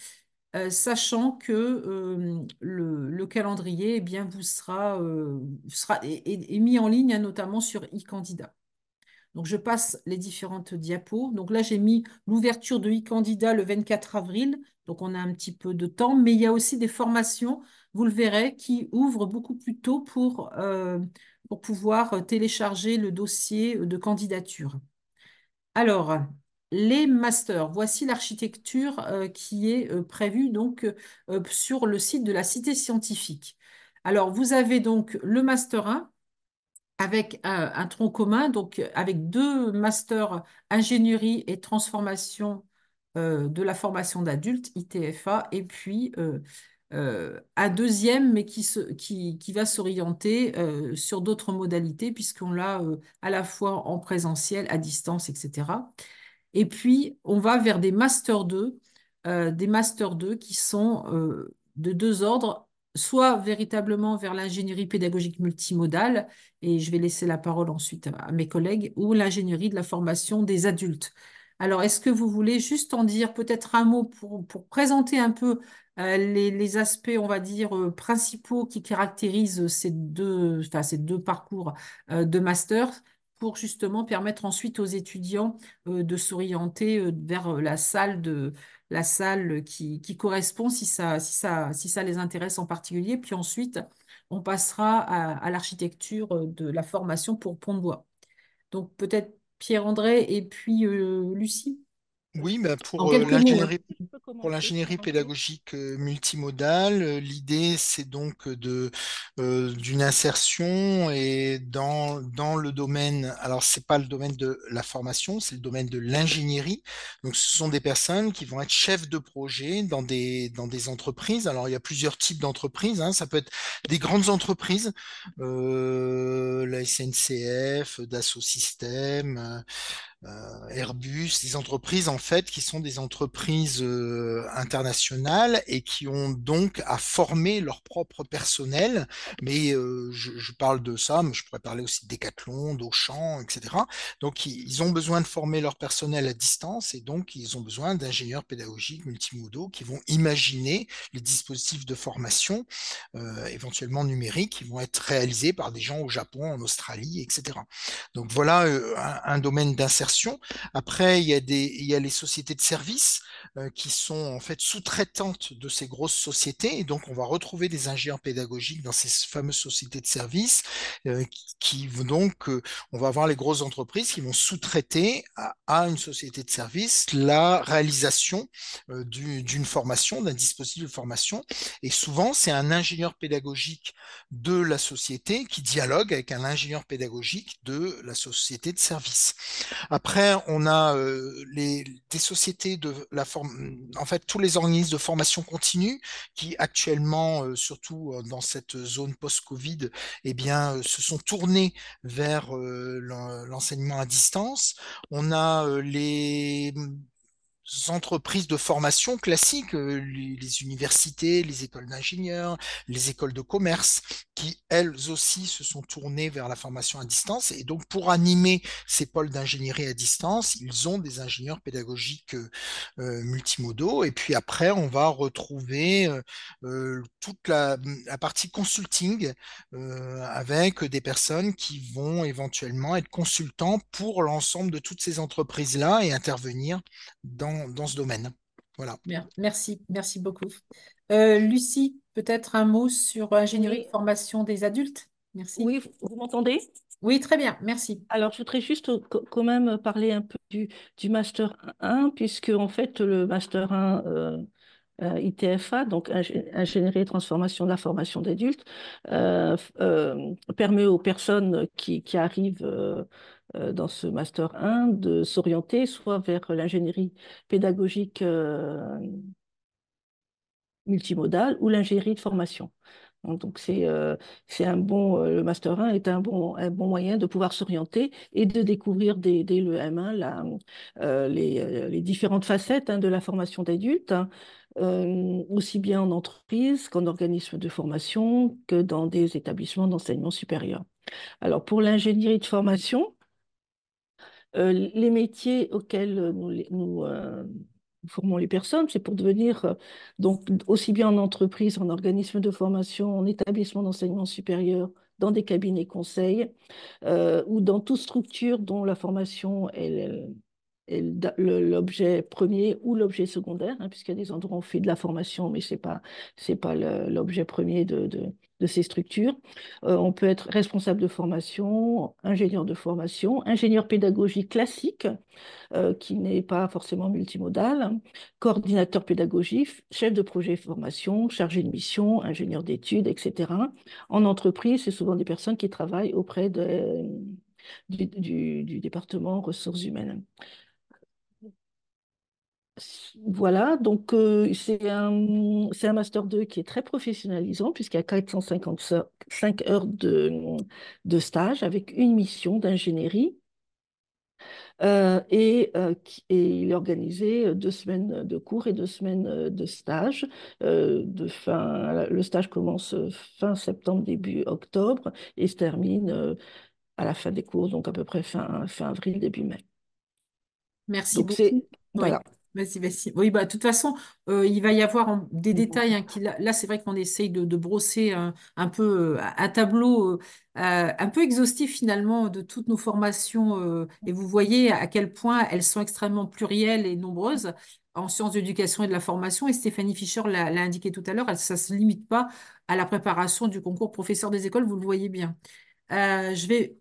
sachant que le, calendrier eh bien, vous sera, sera est, mis en ligne, hein, notamment sur e-candidat. Donc, je passe les différentes diapos. Donc là, j'ai mis l'ouverture de e-candidat le 24 avril. Donc, on a un petit peu de temps, mais il y a aussi des formations, vous le verrez, qui ouvrent beaucoup plus tôt pour, euh, pour pouvoir télécharger le dossier de candidature. Alors, les masters, voici l'architecture euh, qui est euh, prévue donc sur le site de la Cité scientifique. Alors, vous avez donc le master 1 avec un, tronc commun, donc avec deux masters ingénierie et transformation euh, de la formation d'adultes, ITFA, et puis euh, euh, un deuxième, mais qui, va s'orienter sur d'autres modalités, puisqu'on l'a à la fois en présentiel, à distance, etc. Et puis, on va vers des Master 2, des Master 2 qui sont de deux ordres soit véritablement vers l'ingénierie pédagogique multimodale, et je vais laisser la parole ensuite à mes collègues, ou l'ingénierie de la formation des adultes. Alors, est-ce que vous voulez juste en dire peut-être un mot pour, présenter un peu euh, les, aspects, on va dire, euh, principaux qui caractérisent ces deux, ces deux parcours euh, de master pour justement permettre ensuite aux étudiants de s'orienter vers la salle de, la salle qui, correspond si ça, les intéresse en particulier. Puis ensuite, on passera à, l'architecture de la formation pour Pont de Bois. Donc peut-être Pierre-André et puis euh, Lucie. Oui, mais pour euh, l'ingénierie pour l'ingénierie pédagogique euh, multimodale, euh, l'idée c'est donc de d'une insertion et dans, dans le domaine, alors c'est pas le domaine de la formation, c'est le domaine de l'ingénierie. Donc ce sont des personnes qui vont être chefs de projet dans des dans des entreprises. Alors il y a plusieurs types d'entreprises. Hein. Ça peut être des grandes entreprises, la SNCF, Dassault Systèmes. Euh, Airbus, des entreprises en fait qui sont des entreprises euh, internationales et qui ont donc à former leur propre personnel. Mais euh, je, parle de ça, mais je pourrais parler aussi de Decathlon, d'Auchan, etc. Donc ils ont besoin de former leur personnel à distance et donc ils ont besoin d'ingénieurs pédagogiques multimodaux qui vont imaginer les dispositifs de formation, éventuellement numériques, qui vont être réalisés par des gens au Japon, en Australie, etc. Donc voilà un, un domaine d'insertion après, il y a, les sociétés de services euh, qui sont en fait sous-traitantes de ces grosses sociétés. Et donc, on va retrouver des ingénieurs pédagogiques dans ces fameuses sociétés de services euh, qui, donc, euh, on va avoir les grosses entreprises qui vont sous-traiter à, une société de services la réalisation d'une formation, d'un dispositif de formation. Et souvent, c'est un ingénieur pédagogique de la société qui dialogue avec un ingénieur pédagogique de la société de services. Après, on a les, des sociétés de la forme, en fait, tous les organismes de formation continue qui actuellement, surtout dans cette zone post-Covid, eh bien, se sont tournés vers l'enseignement à distance. On a les entreprises de formation classiques, euh, les, universités, les écoles d'ingénieurs, les écoles de commerce, qui elles aussi se sont tournées vers la formation à distance. Et donc, pour animer ces pôles d'ingénierie à distance, ils ont des ingénieurs pédagogiques euh, euh, multimodaux. Et puis après, on va retrouver toute la, la, partie consulting avec des personnes qui vont éventuellement être consultants pour l'ensemble de toutes ces entreprises-là et intervenir dans dans, ce domaine. Voilà. Merci, merci beaucoup. Euh, Lucie, peut-être un mot sur ingénierie de formation des adultes? Merci. Oui, vous m'entendez? Oui, très bien, merci. Alors, je voudrais juste quand même parler un peu du, du Master 1, puisque en fait, le Master 1 euh, euh, ITFA, donc ingénierie et transformation de la formation d'adultes, permet aux personnes qui, qui arrivent euh, dans ce Master 1 de s'orienter soit vers l'ingénierie pédagogique euh, multimodale ou l'ingénierie de formation. Donc, c'est euh, un bon, le Master 1 est un bon, un bon moyen de pouvoir s'orienter et de découvrir dès, le M1 la, les, les, différentes facettes hein, de la formation d'adultes, hein, aussi bien en entreprise qu'en organisme de formation que dans des établissements d'enseignement supérieur. Alors, pour l'ingénierie de formation, euh, les métiers auxquels nous, euh, formons les personnes, c'est pour devenir, euh, donc aussi bien en entreprise, en organisme de formation, en établissement d'enseignement supérieur dans des cabinets conseils ou dans toute structure dont la formation est l'objet premier ou l'objet secondaire, hein, puisqu'il y a des endroits où on fait de la formation, mais ce n'est pas, pas l'objet premier de, ces structures. on peut être responsable de formation, ingénieur de formation, ingénieur pédagogique classique, euh, qui n'est pas forcément multimodal, coordinateur pédagogique, chef de projet formation, chargé de mission, ingénieur d'études, etc. En entreprise, c'est souvent des personnes qui travaillent auprès de, du, département ressources humaines. Voilà, donc euh, c'est un, un, Master 2 qui est très professionnalisant puisqu'il y a 455 heures de, de stage avec une mission d'ingénierie euh, et, euh, et, il est organisé deux semaines de cours et deux semaines de stage. de fin, le stage commence fin septembre, début octobre et se termine à la fin des cours, donc à peu près fin, fin avril, début mai. Merci beaucoup. Voilà. Vas-y, vas-y. Oui, bah, de toute façon, euh, il va y avoir des détails. Hein, qui, là, c'est vrai qu'on essaye de, brosser un, peu euh, un tableau euh, un peu exhaustif finalement de toutes nos formations. et vous voyez à quel point elles sont extrêmement plurielles et nombreuses en sciences d'éducation et de la formation. Et Stéphanie Fischer l'a indiqué tout à l'heure, ça ne se limite pas à la préparation du concours professeur des écoles, vous le voyez bien. je vais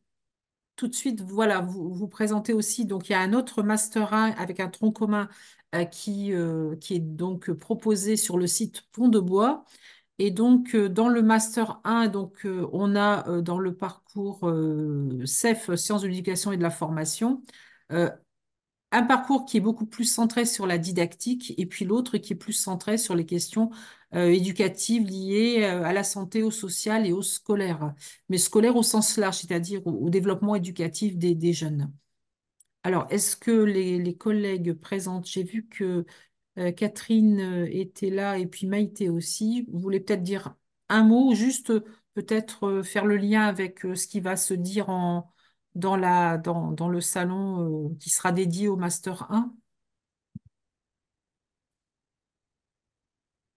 tout de suite, voilà, vous, vous présenter aussi. Donc, il y a un autre Master 1 avec un tronc commun euh, qui, euh, qui est donc proposé sur le site Pont de Bois. Et donc, euh, dans le Master 1, donc, on a dans le parcours CEF, Sciences de l'éducation et de la formation, un parcours qui est beaucoup plus centré sur la didactique et puis l'autre qui est plus centré sur les questions éducatives liées à la santé, au social et au scolaire, mais scolaire au sens large, c'est-à-dire au, développement éducatif des, jeunes. Alors, est-ce que les, collègues présentes, j'ai vu que Catherine était là et puis Maïté aussi, vous voulez peut-être dire un mot, juste peut-être faire le lien avec ce qui va se dire dans, le salon euh, qui sera dédié au Master 1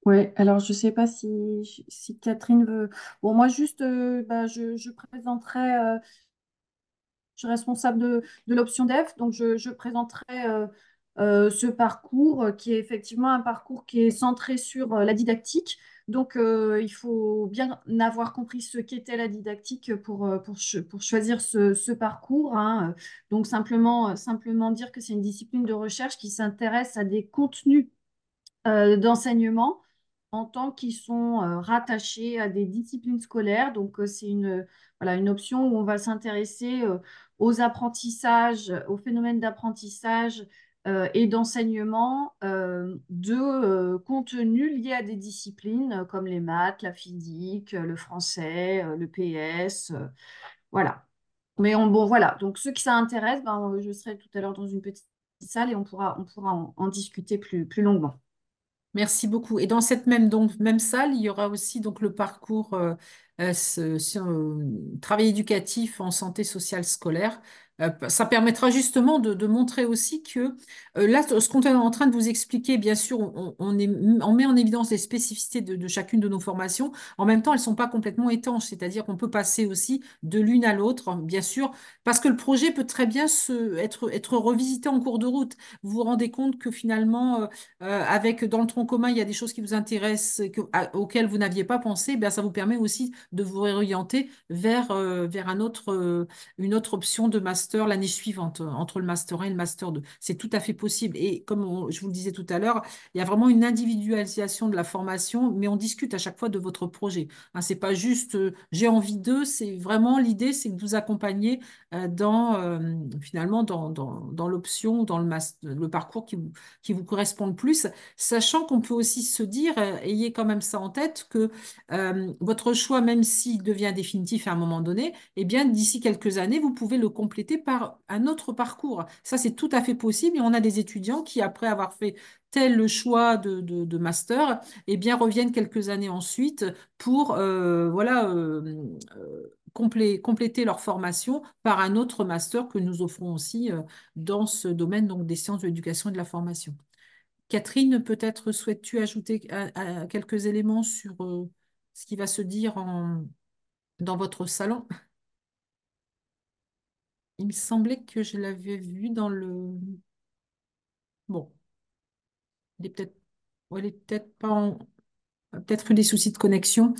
Oui, alors je ne sais pas si, Catherine veut. Bon, moi, juste, euh, bah, je, présenterai. Euh, je suis responsable de, l'option dev, donc je, présenterai ce parcours qui est effectivement un parcours qui est centré sur la didactique. Donc, euh, il faut bien avoir compris ce qu'était la didactique pour, euh, pour, pour choisir ce, parcours. Hein. Donc, simplement, simplement dire que c'est une discipline de recherche qui s'intéresse à des contenus euh, d'enseignement en tant qu'ils sont rattachés à des disciplines scolaires. Donc, c'est une, voilà, une option où on va s'intéresser aux apprentissages, aux phénomènes d'apprentissage euh, et d'enseignement euh, de euh, contenus liés à des disciplines comme les maths, la physique, le français, le PS. voilà. Mais bon, voilà. Donc, ceux qui ça intéresse, ben, je serai tout à l'heure dans une petite salle et on pourra, en, discuter plus longuement. Merci beaucoup. Et dans cette même, salle, il y aura aussi le parcours travail éducatif en santé sociale scolaire euh, ça permettra justement de, montrer aussi que euh, là, ce qu'on est en train de vous expliquer, bien sûr, on, met en évidence les spécificités de, chacune de nos formations. En même temps, elles ne sont pas complètement étanches, c'est-à-dire qu'on peut passer aussi de l'une à l'autre, bien sûr, parce que le projet peut très bien être, revisité en cours de route. Vous vous rendez compte que finalement, euh, avec dans le tronc commun, il y a des choses qui vous intéressent, auxquelles vous n'aviez pas pensé, bien, ça vous permet aussi de vous réorienter vers, vers une autre option de master l'année suivante, euh, entre le master 1 et le master 2. C'est tout à fait possible. Et comme je vous le disais tout à l'heure, il y a vraiment une individualisation de la formation, mais on discute à chaque fois de votre projet. Hein, c'est pas juste euh, j'ai envie d'eux, c'est vraiment l'idée, c'est de vous accompagner euh, dans finalement dans, dans, l'option, dans le, le parcours qui vous, qui vous correspond le plus, sachant qu'on peut aussi se dire, ayez quand même ça en tête, que votre choix, même s'il devient définitif à un moment donné, eh bien d'ici quelques années, vous pouvez le compléter par un autre parcours. Ça, c'est tout à fait possible. Et on a des étudiants qui, après avoir fait tel choix de, master, eh bien, reviennent quelques années ensuite pour euh, voilà, euh, euh, compléter leur formation par un autre master que nous offrons aussi dans ce domaine donc, des sciences de l'éducation et de la formation. Catherine, peut-être souhaites-tu ajouter quelques éléments sur ce qui va se dire dans votre salon? Il me semblait que je l'avais vu dans le... Bon, il est peut-être ouais, il est peut-être pas peut-être eu des soucis de connexion.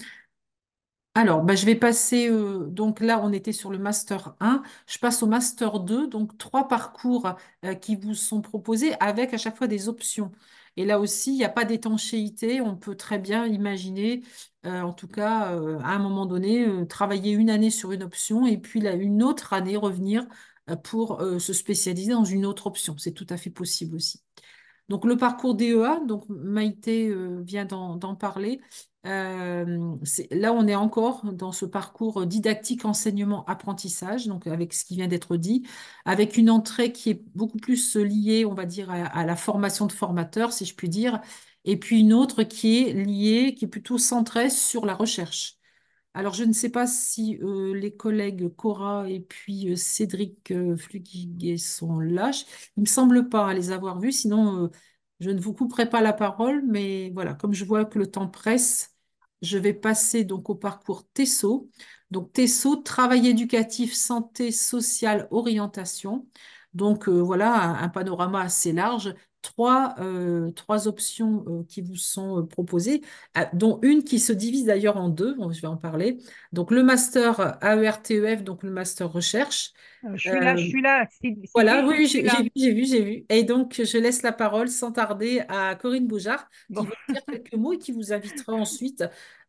Alors, bah, je vais passer, euh, donc là, on était sur le Master 1. Je passe au Master 2, donc trois parcours euh, qui vous sont proposés avec à chaque fois des options. Et là aussi, il n'y a pas d'étanchéité. On peut très bien imaginer, euh, en tout cas, à un moment donné, travailler une année sur une option et puis une autre année revenir pour se spécialiser dans une autre option. C'est tout à fait possible aussi. Donc le parcours DEA, donc Maïté vient d'en parler. Euh, là, on est encore dans ce parcours didactique, enseignement, apprentissage, donc avec ce qui vient d'être dit, avec une entrée qui est beaucoup plus liée, on va dire, à, la formation de formateurs, si je puis dire, et puis une autre qui est liée, qui est plutôt centrée sur la recherche. Alors, je ne sais pas si euh, les collègues Cora et puis euh, Cédric euh, sont là. Il ne me semble pas les avoir vus, sinon je ne vous couperai pas la parole, mais voilà, comme je vois que le temps presse, je vais passer donc au parcours TESSO. Donc TESSO, travail éducatif, santé sociale, orientation. Donc euh, voilà, un, panorama assez large. Trois, euh, trois options euh, qui vous sont proposées, dont une qui se divise d'ailleurs en deux, je vais en parler. Donc le master AERTEF, donc le master recherche, euh, je suis là, je suis là. voilà, oui, j'ai vu, j'ai vu, j'ai vu. Et donc, je laisse la parole sans tarder à Corinne Boujard, qui va dire quelques mots et qui vous invitera ensuite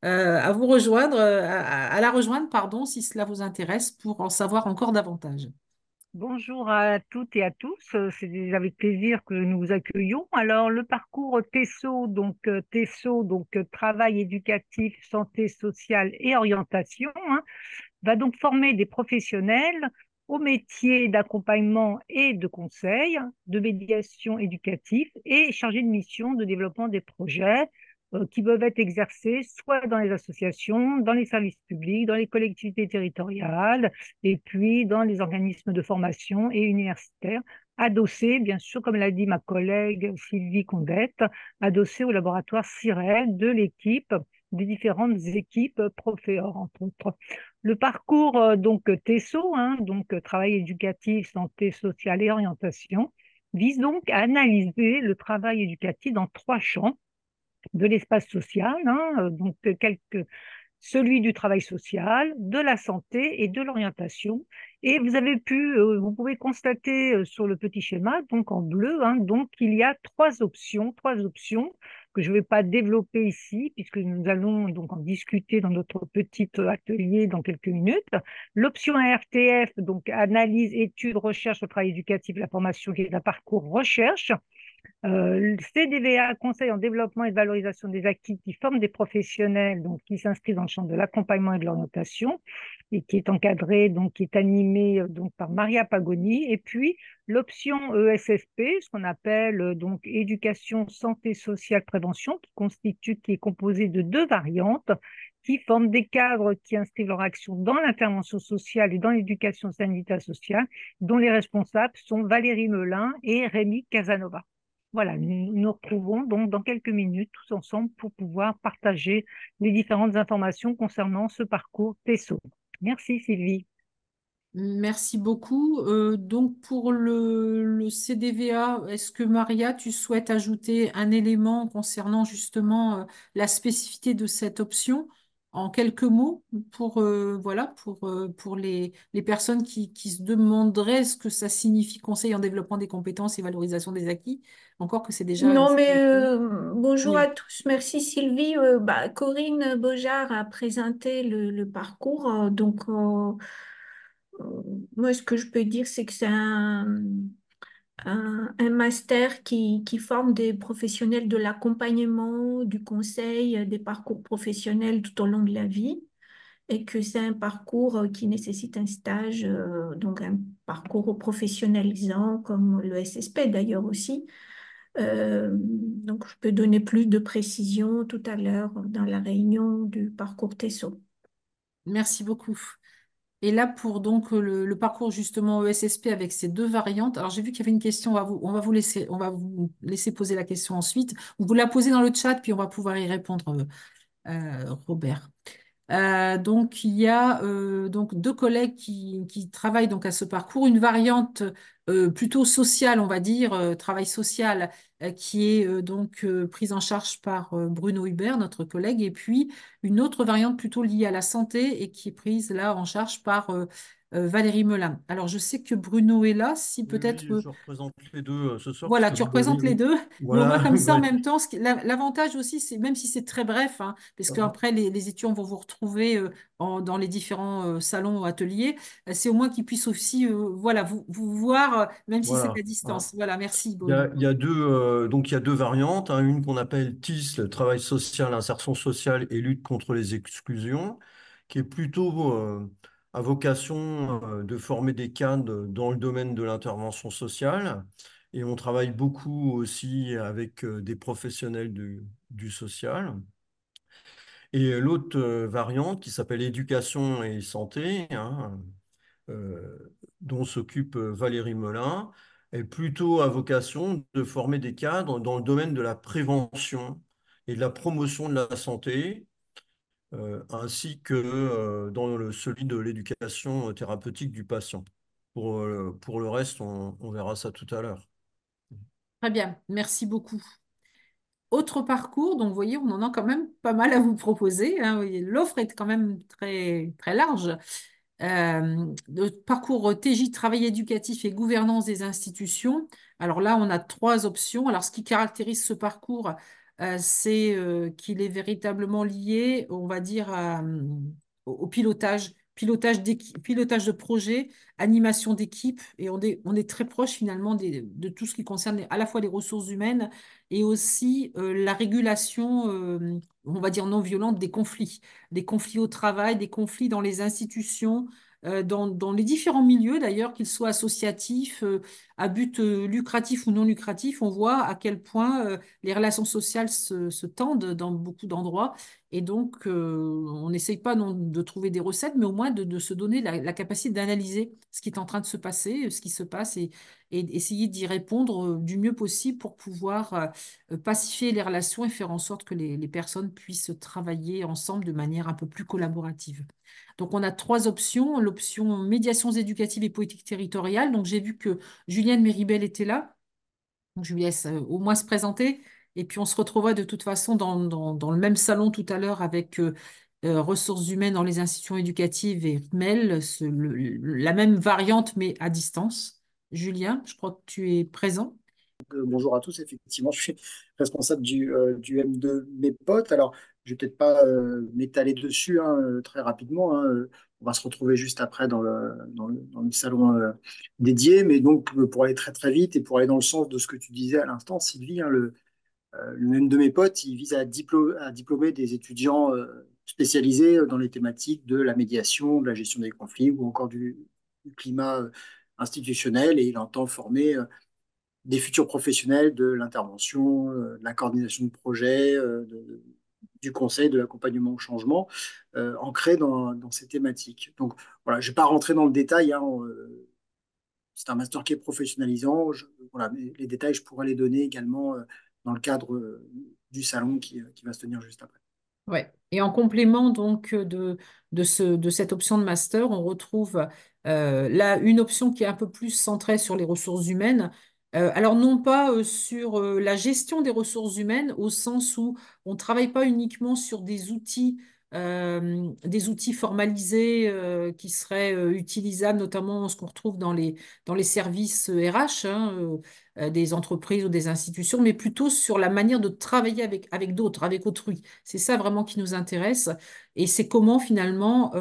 euh, à vous rejoindre, euh, à, la rejoindre, pardon, si cela vous intéresse, pour en savoir encore davantage. Bonjour à toutes et à tous. C'est avec plaisir que nous vous accueillons. Alors, le parcours TESSO, donc TESSO, donc travail éducatif, santé sociale et orientation, hein, va donc former des professionnels au métier d'accompagnement et de conseil, de médiation éducative et chargé de mission de développement des projets euh, qui peuvent être exercés soit dans les associations, dans les services publics, dans les collectivités territoriales et puis dans les organismes de formation et universitaires, adossés, bien sûr, comme l'a dit ma collègue Sylvie Condette, adossés au laboratoire CIREL de l'équipe des différentes équipes Proféor, entre autres. Le parcours euh, donc TESO, hein, donc euh, travail éducatif, santé sociale et orientation, vise donc à analyser le travail éducatif dans trois champs de l'espace social, hein, euh, donc quelques, celui du travail social, de la santé et de l'orientation. Et vous avez pu, vous pouvez constater sur le petit schéma, donc en bleu, hein, donc il y a trois options, trois options que je ne vais pas développer ici, puisque nous allons donc en discuter dans notre petit atelier dans quelques minutes. L'option ARTF, donc analyse, étude, recherche au travail éducatif, la formation qui est un parcours recherche. Euh, CDVA, Conseil en développement et valorisation des acquis, qui forme des professionnels, donc qui s'inscrivent dans le champ de l'accompagnement et de l'orientation, et qui est encadré, qui est animé euh, par Maria Pagoni. Et puis l'option ESSP, ce qu'on appelle euh, donc éducation, santé sociale, prévention, qui constitue, qui est composée de deux variantes qui forment des cadres qui inscrivent leur action dans l'intervention sociale et dans l'éducation sanitaire sociale, dont les responsables sont Valérie Melin et Rémi Casanova. Voilà, nous nous retrouvons donc dans quelques minutes tous ensemble pour pouvoir partager les différentes informations concernant ce parcours TESO. Merci Sylvie. Merci beaucoup. Euh, donc pour le, CDVA, est-ce que Maria, tu souhaites ajouter un élément concernant justement euh, la spécificité de cette option? En quelques mots pour, euh, voilà, pour, euh, pour les, les personnes qui, qui, se demanderaient ce que ça signifie conseil en développement des compétences et valorisation des acquis, encore que c'est déjà... Non, mais euh, bonjour à tous. Merci Sylvie. Bah, Corinne Beaujard a présenté le, le parcours. donc, moi, ce que je peux dire, c'est que c'est un un, master qui, forme des professionnels de l'accompagnement, du conseil, des parcours professionnels tout au long de la vie et que c'est un parcours qui nécessite un stage, euh, donc un parcours professionnalisant comme le SSP d'ailleurs aussi. Euh, donc je peux donner plus de précisions tout à l'heure dans la réunion du parcours TESO. Merci beaucoup. Et là, pour donc le, parcours justement ESSP avec ces deux variantes, alors j'ai vu qu'il y avait une question, on va, vous, on va vous laisser, on va vous laisser poser la question ensuite. Vous la posez dans le chat, puis on va pouvoir y répondre, euh, Robert. Euh, donc, il y a euh, donc deux collègues qui, travaillent donc à ce parcours. Une variante euh, plutôt sociale, on va dire, travail social, qui est donc prise en charge par Bruno Hubert, notre collègue, et puis une autre variante plutôt liée à la santé et qui est prise là en charge par Valérie Melin. Alors, je sais que Bruno est là, si peut-être... oui, je représente les deux euh, ce soir, Voilà, tu représentes les eu- deux, comme ça en même temps, l'avantage aussi, c'est même si c'est très bref, hein, parce qu'après les, les étudiants vont vous retrouver euh, en- dans les différents euh, salons ou ateliers, euh, c'est au moins qu'ils puissent aussi euh, voilà, vous, vous voir, euh, même si c'est à distance. Voilà, merci Il y a, Bruno. il y a deux, euh, donc il y a deux variantes, hein, une qu'on appelle TIS, le travail social, insertion sociale et lutte contre les exclusions, qui est plutôt euh, à vocation euh, de former des cadres dans le domaine de l'intervention sociale. Et on travaille beaucoup aussi avec euh, des professionnels du, social. Et l'autre euh, variante qui s'appelle éducation et santé, hein, dont s'occupe Valérie Melin, est plutôt à vocation de former des cadres dans le domaine de la prévention et de la promotion de la santé, ainsi que euh, dans le, celui de l'éducation thérapeutique du patient. Pour, euh, pour le reste, on, verra ça tout à l'heure. Très bien, merci beaucoup. Autre parcours, donc vous voyez, on en a quand même pas mal à vous proposer. hein. L'offre est quand même très, très large. Euh, le parcours TJ, travail éducatif et gouvernance des institutions. Alors là, on a trois options. Alors, ce qui caractérise ce parcours, euh, c'est euh, qu'il est véritablement lié, on va dire, euh, au pilotage, pilotage pilotage de projet, animation d'équipe. Et on est, on très proche finalement de tout ce qui concerne à la fois les ressources humaines et aussi euh, la régulation, euh, on va dire non violente, des conflits des conflits au travail, des conflits dans les institutions, euh, dans, dans les différents milieux d'ailleurs, qu'ils soient associatifs, euh, à but euh, lucratif ou non lucratif, on voit à quel point euh, les relations sociales se, tendent dans beaucoup d'endroits. Et donc, euh, on n'essaye pas non, de trouver des recettes, mais au moins de, se donner la, capacité d'analyser ce qui est en train de se passer, ce qui se passe, et, et essayer d'y répondre du mieux possible pour pouvoir pacifier les relations et faire en sorte que les, personnes puissent travailler ensemble de manière un peu plus collaborative. Donc, on a trois options. L'option médiations éducatives et politique territoriale. Donc, j'ai vu que Julienne Méribel était là. Donc, je lui laisse euh, au moins se présenter. Et puis, on se retrouvera de toute façon dans, dans- le même salon tout à l'heure avec euh, euh, ressources humaines dans les institutions éducatives et RMEL, ce- le- la même variante, mais à distance. Julien, je crois que tu es présent. Bonjour à tous, effectivement, je suis responsable du, du M2 Mes Potes. Alors, je vais peut-être pas euh, m'étaler dessus hein, euh, très rapidement. hein. Euh, On va se retrouver juste après dans le, dans le, dans le salon dédié. Mais donc, pour aller très très vite et pour aller dans le sens de ce que tu disais à l'instant, Sylvie, hein, le, le M2 Mes Potes, il vise à, diplô- à diplômer des étudiants spécialisés dans les thématiques de la médiation, de la gestion des conflits ou encore du, climat institutionnel. Et il entend former des futurs professionnels de l'intervention, de la coordination de projets, de- du conseil, de l'accompagnement au changement, euh, ancré dans, ces thématiques. Donc voilà, je ne vais pas rentrer dans le détail. hein, euh, c'est un master qui est professionnalisant. Voilà, les détails, je pourrais les donner également euh, dans le cadre du salon qui, qui va se tenir juste après. Ouais. Et en complément donc de, de, ce, de cette option de master, on retrouve là une option qui est un peu plus centrée sur les ressources humaines. Euh, alors non pas sur la gestion des ressources humaines au sens où on ne travaille pas uniquement sur des outils, des outils formalisés qui seraient utilisables, notamment ce qu'on retrouve dans les, services RH, hein, euh, des entreprises ou des institutions, mais plutôt sur la manière de travailler avec d'autres, avec autrui. C'est ça vraiment qui nous intéresse. Et c'est comment finalement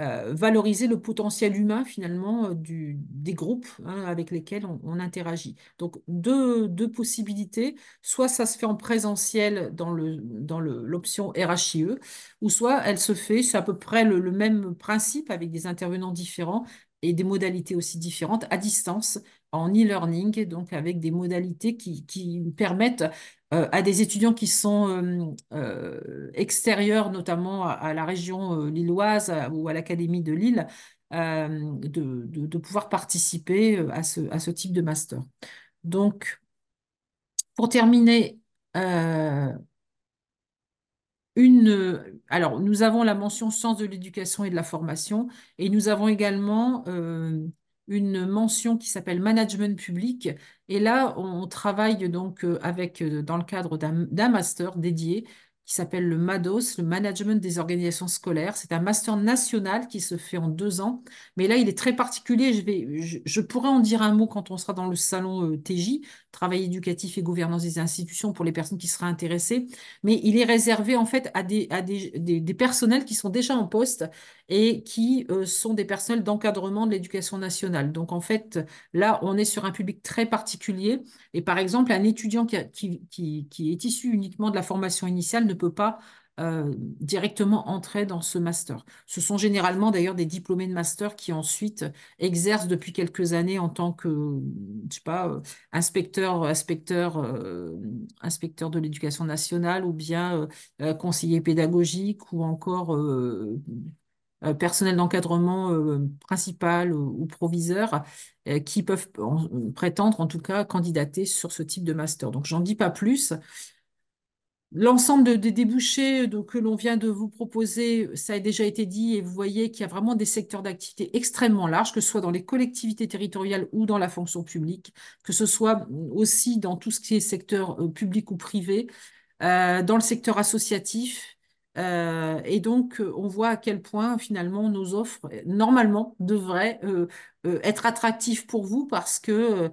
euh, valoriser le potentiel humain finalement euh, du, des groupes hein, avec lesquels on, interagit. Donc deux, deux possibilités. Soit ça se fait en présentiel dans le, dans le, l'option RHIE, ou soit elle se fait, c'est à peu près le, le même principe avec des intervenants différents et des modalités aussi différentes à distance en e-learning, donc avec des modalités qui, qui permettent à des étudiants qui sont euh, euh, extérieurs, notamment à, la région euh, lilloise ou à l'Académie de Lille, euh, de, de- pouvoir participer euh, à ce, à ce type de master. Donc, pour terminer, euh, une, alors, nous avons la mention sciences de l'éducation et de la formation et nous avons également euh, une mention qui s'appelle management public. Et là, on travaille donc euh, avec, euh, dans le cadre d'un master dédié qui s'appelle le MADOS, le Management des organisations scolaires. C'est un master national qui se fait en deux ans. Mais là, il est très particulier. Je, vais, je, pourrais en dire un mot quand on sera dans le salon TJ, Travail éducatif et gouvernance des institutions, pour les personnes qui seraient intéressées. Mais il est réservé en fait à des, à des, des personnels qui sont déjà en poste et qui euh, sont des personnels d'encadrement de l'éducation nationale. Donc en fait, là, on est sur un public très particulier. Et par exemple, un étudiant qui, qui, qui, est issu uniquement de la formation initiale ne peut pas euh, directement entrer dans ce master. Ce sont généralement d'ailleurs des diplômés de master qui ensuite exercent depuis quelques années en tant que, je sais pas, euh, inspecteur, inspecteur, inspecteur de l'éducation nationale ou bien conseiller pédagogique ou encore euh, personnel d'encadrement euh, principal ou, proviseur euh, qui peuvent prétendre, en tout cas, candidater sur ce type de master. Donc, j'en dis pas plus. L'ensemble des débouchés que l'on vient de vous proposer, ça a déjà été dit, et vous voyez qu'il y a vraiment des secteurs d'activité extrêmement larges, que ce soit dans les collectivités territoriales ou dans la fonction publique, que ce soit aussi dans tout ce qui est secteur public ou privé, dans le secteur associatif, euh, et donc, euh, on voit à quel point finalement nos offres, normalement, devraient euh, être attractives pour vous parce que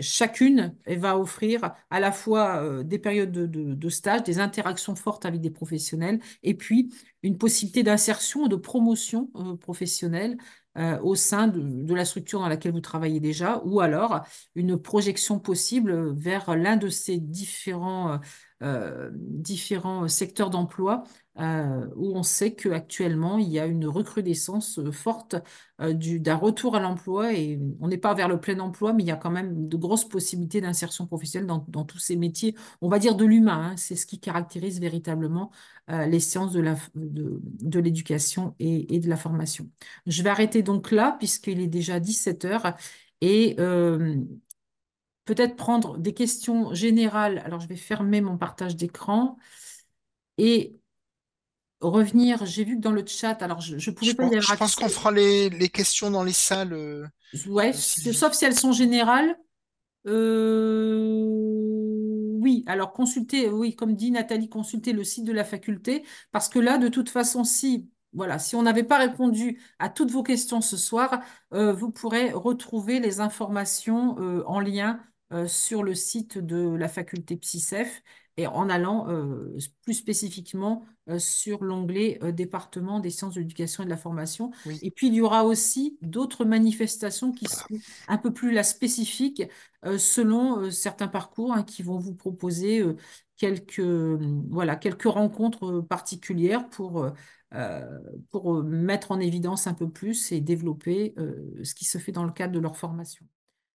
chacune va offrir à la fois des périodes de, stage, des interactions fortes avec des professionnels et puis une possibilité d'insertion, de promotion professionnelle au sein de, la structure dans laquelle vous travaillez déjà, ou alors une projection possible vers l'un de ces différents euh, différents secteurs d'emploi euh, où on sait qu'actuellement, il y a une recrudescence euh, forte d'un retour à l'emploi et on n'est pas vers le plein emploi, mais il y a quand même de grosses possibilités d'insertion professionnelle dans, tous ces métiers, on va dire de l'humain. Hein. c'est ce qui caractérise véritablement les sciences de l'éducation de, et, et, de la formation. Je vais arrêter donc là, puisqu'il est déjà 17 heures. Et peut-être prendre des questions générales. Alors, je vais fermer mon partage d'écran et revenir. J'ai vu que dans le chat, alors je, ne pouvais pas y avoir Je pense qu'on fera les, questions dans les salles. Euh, ouais, euh, sauf si elles sont générales. Euh, oui, alors consultez, oui, comme dit Nathalie, consultez le site de la faculté, parce que là, de toute façon, si voilà, si on n'avait pas répondu à toutes vos questions ce soir, vous pourrez retrouver les informations en lien euh, sur le site de la faculté PsyCef et en allant euh, plus spécifiquement euh, sur l'onglet département des sciences de l'éducation et de la formation. Et puis, il y aura aussi d'autres manifestations qui seront un peu plus spécifiques selon certains parcours hein, qui vont vous proposer quelques, voilà, quelques rencontres particulières pour, pour mettre en évidence un peu plus et développer ce qui se fait dans le cadre de leur formation.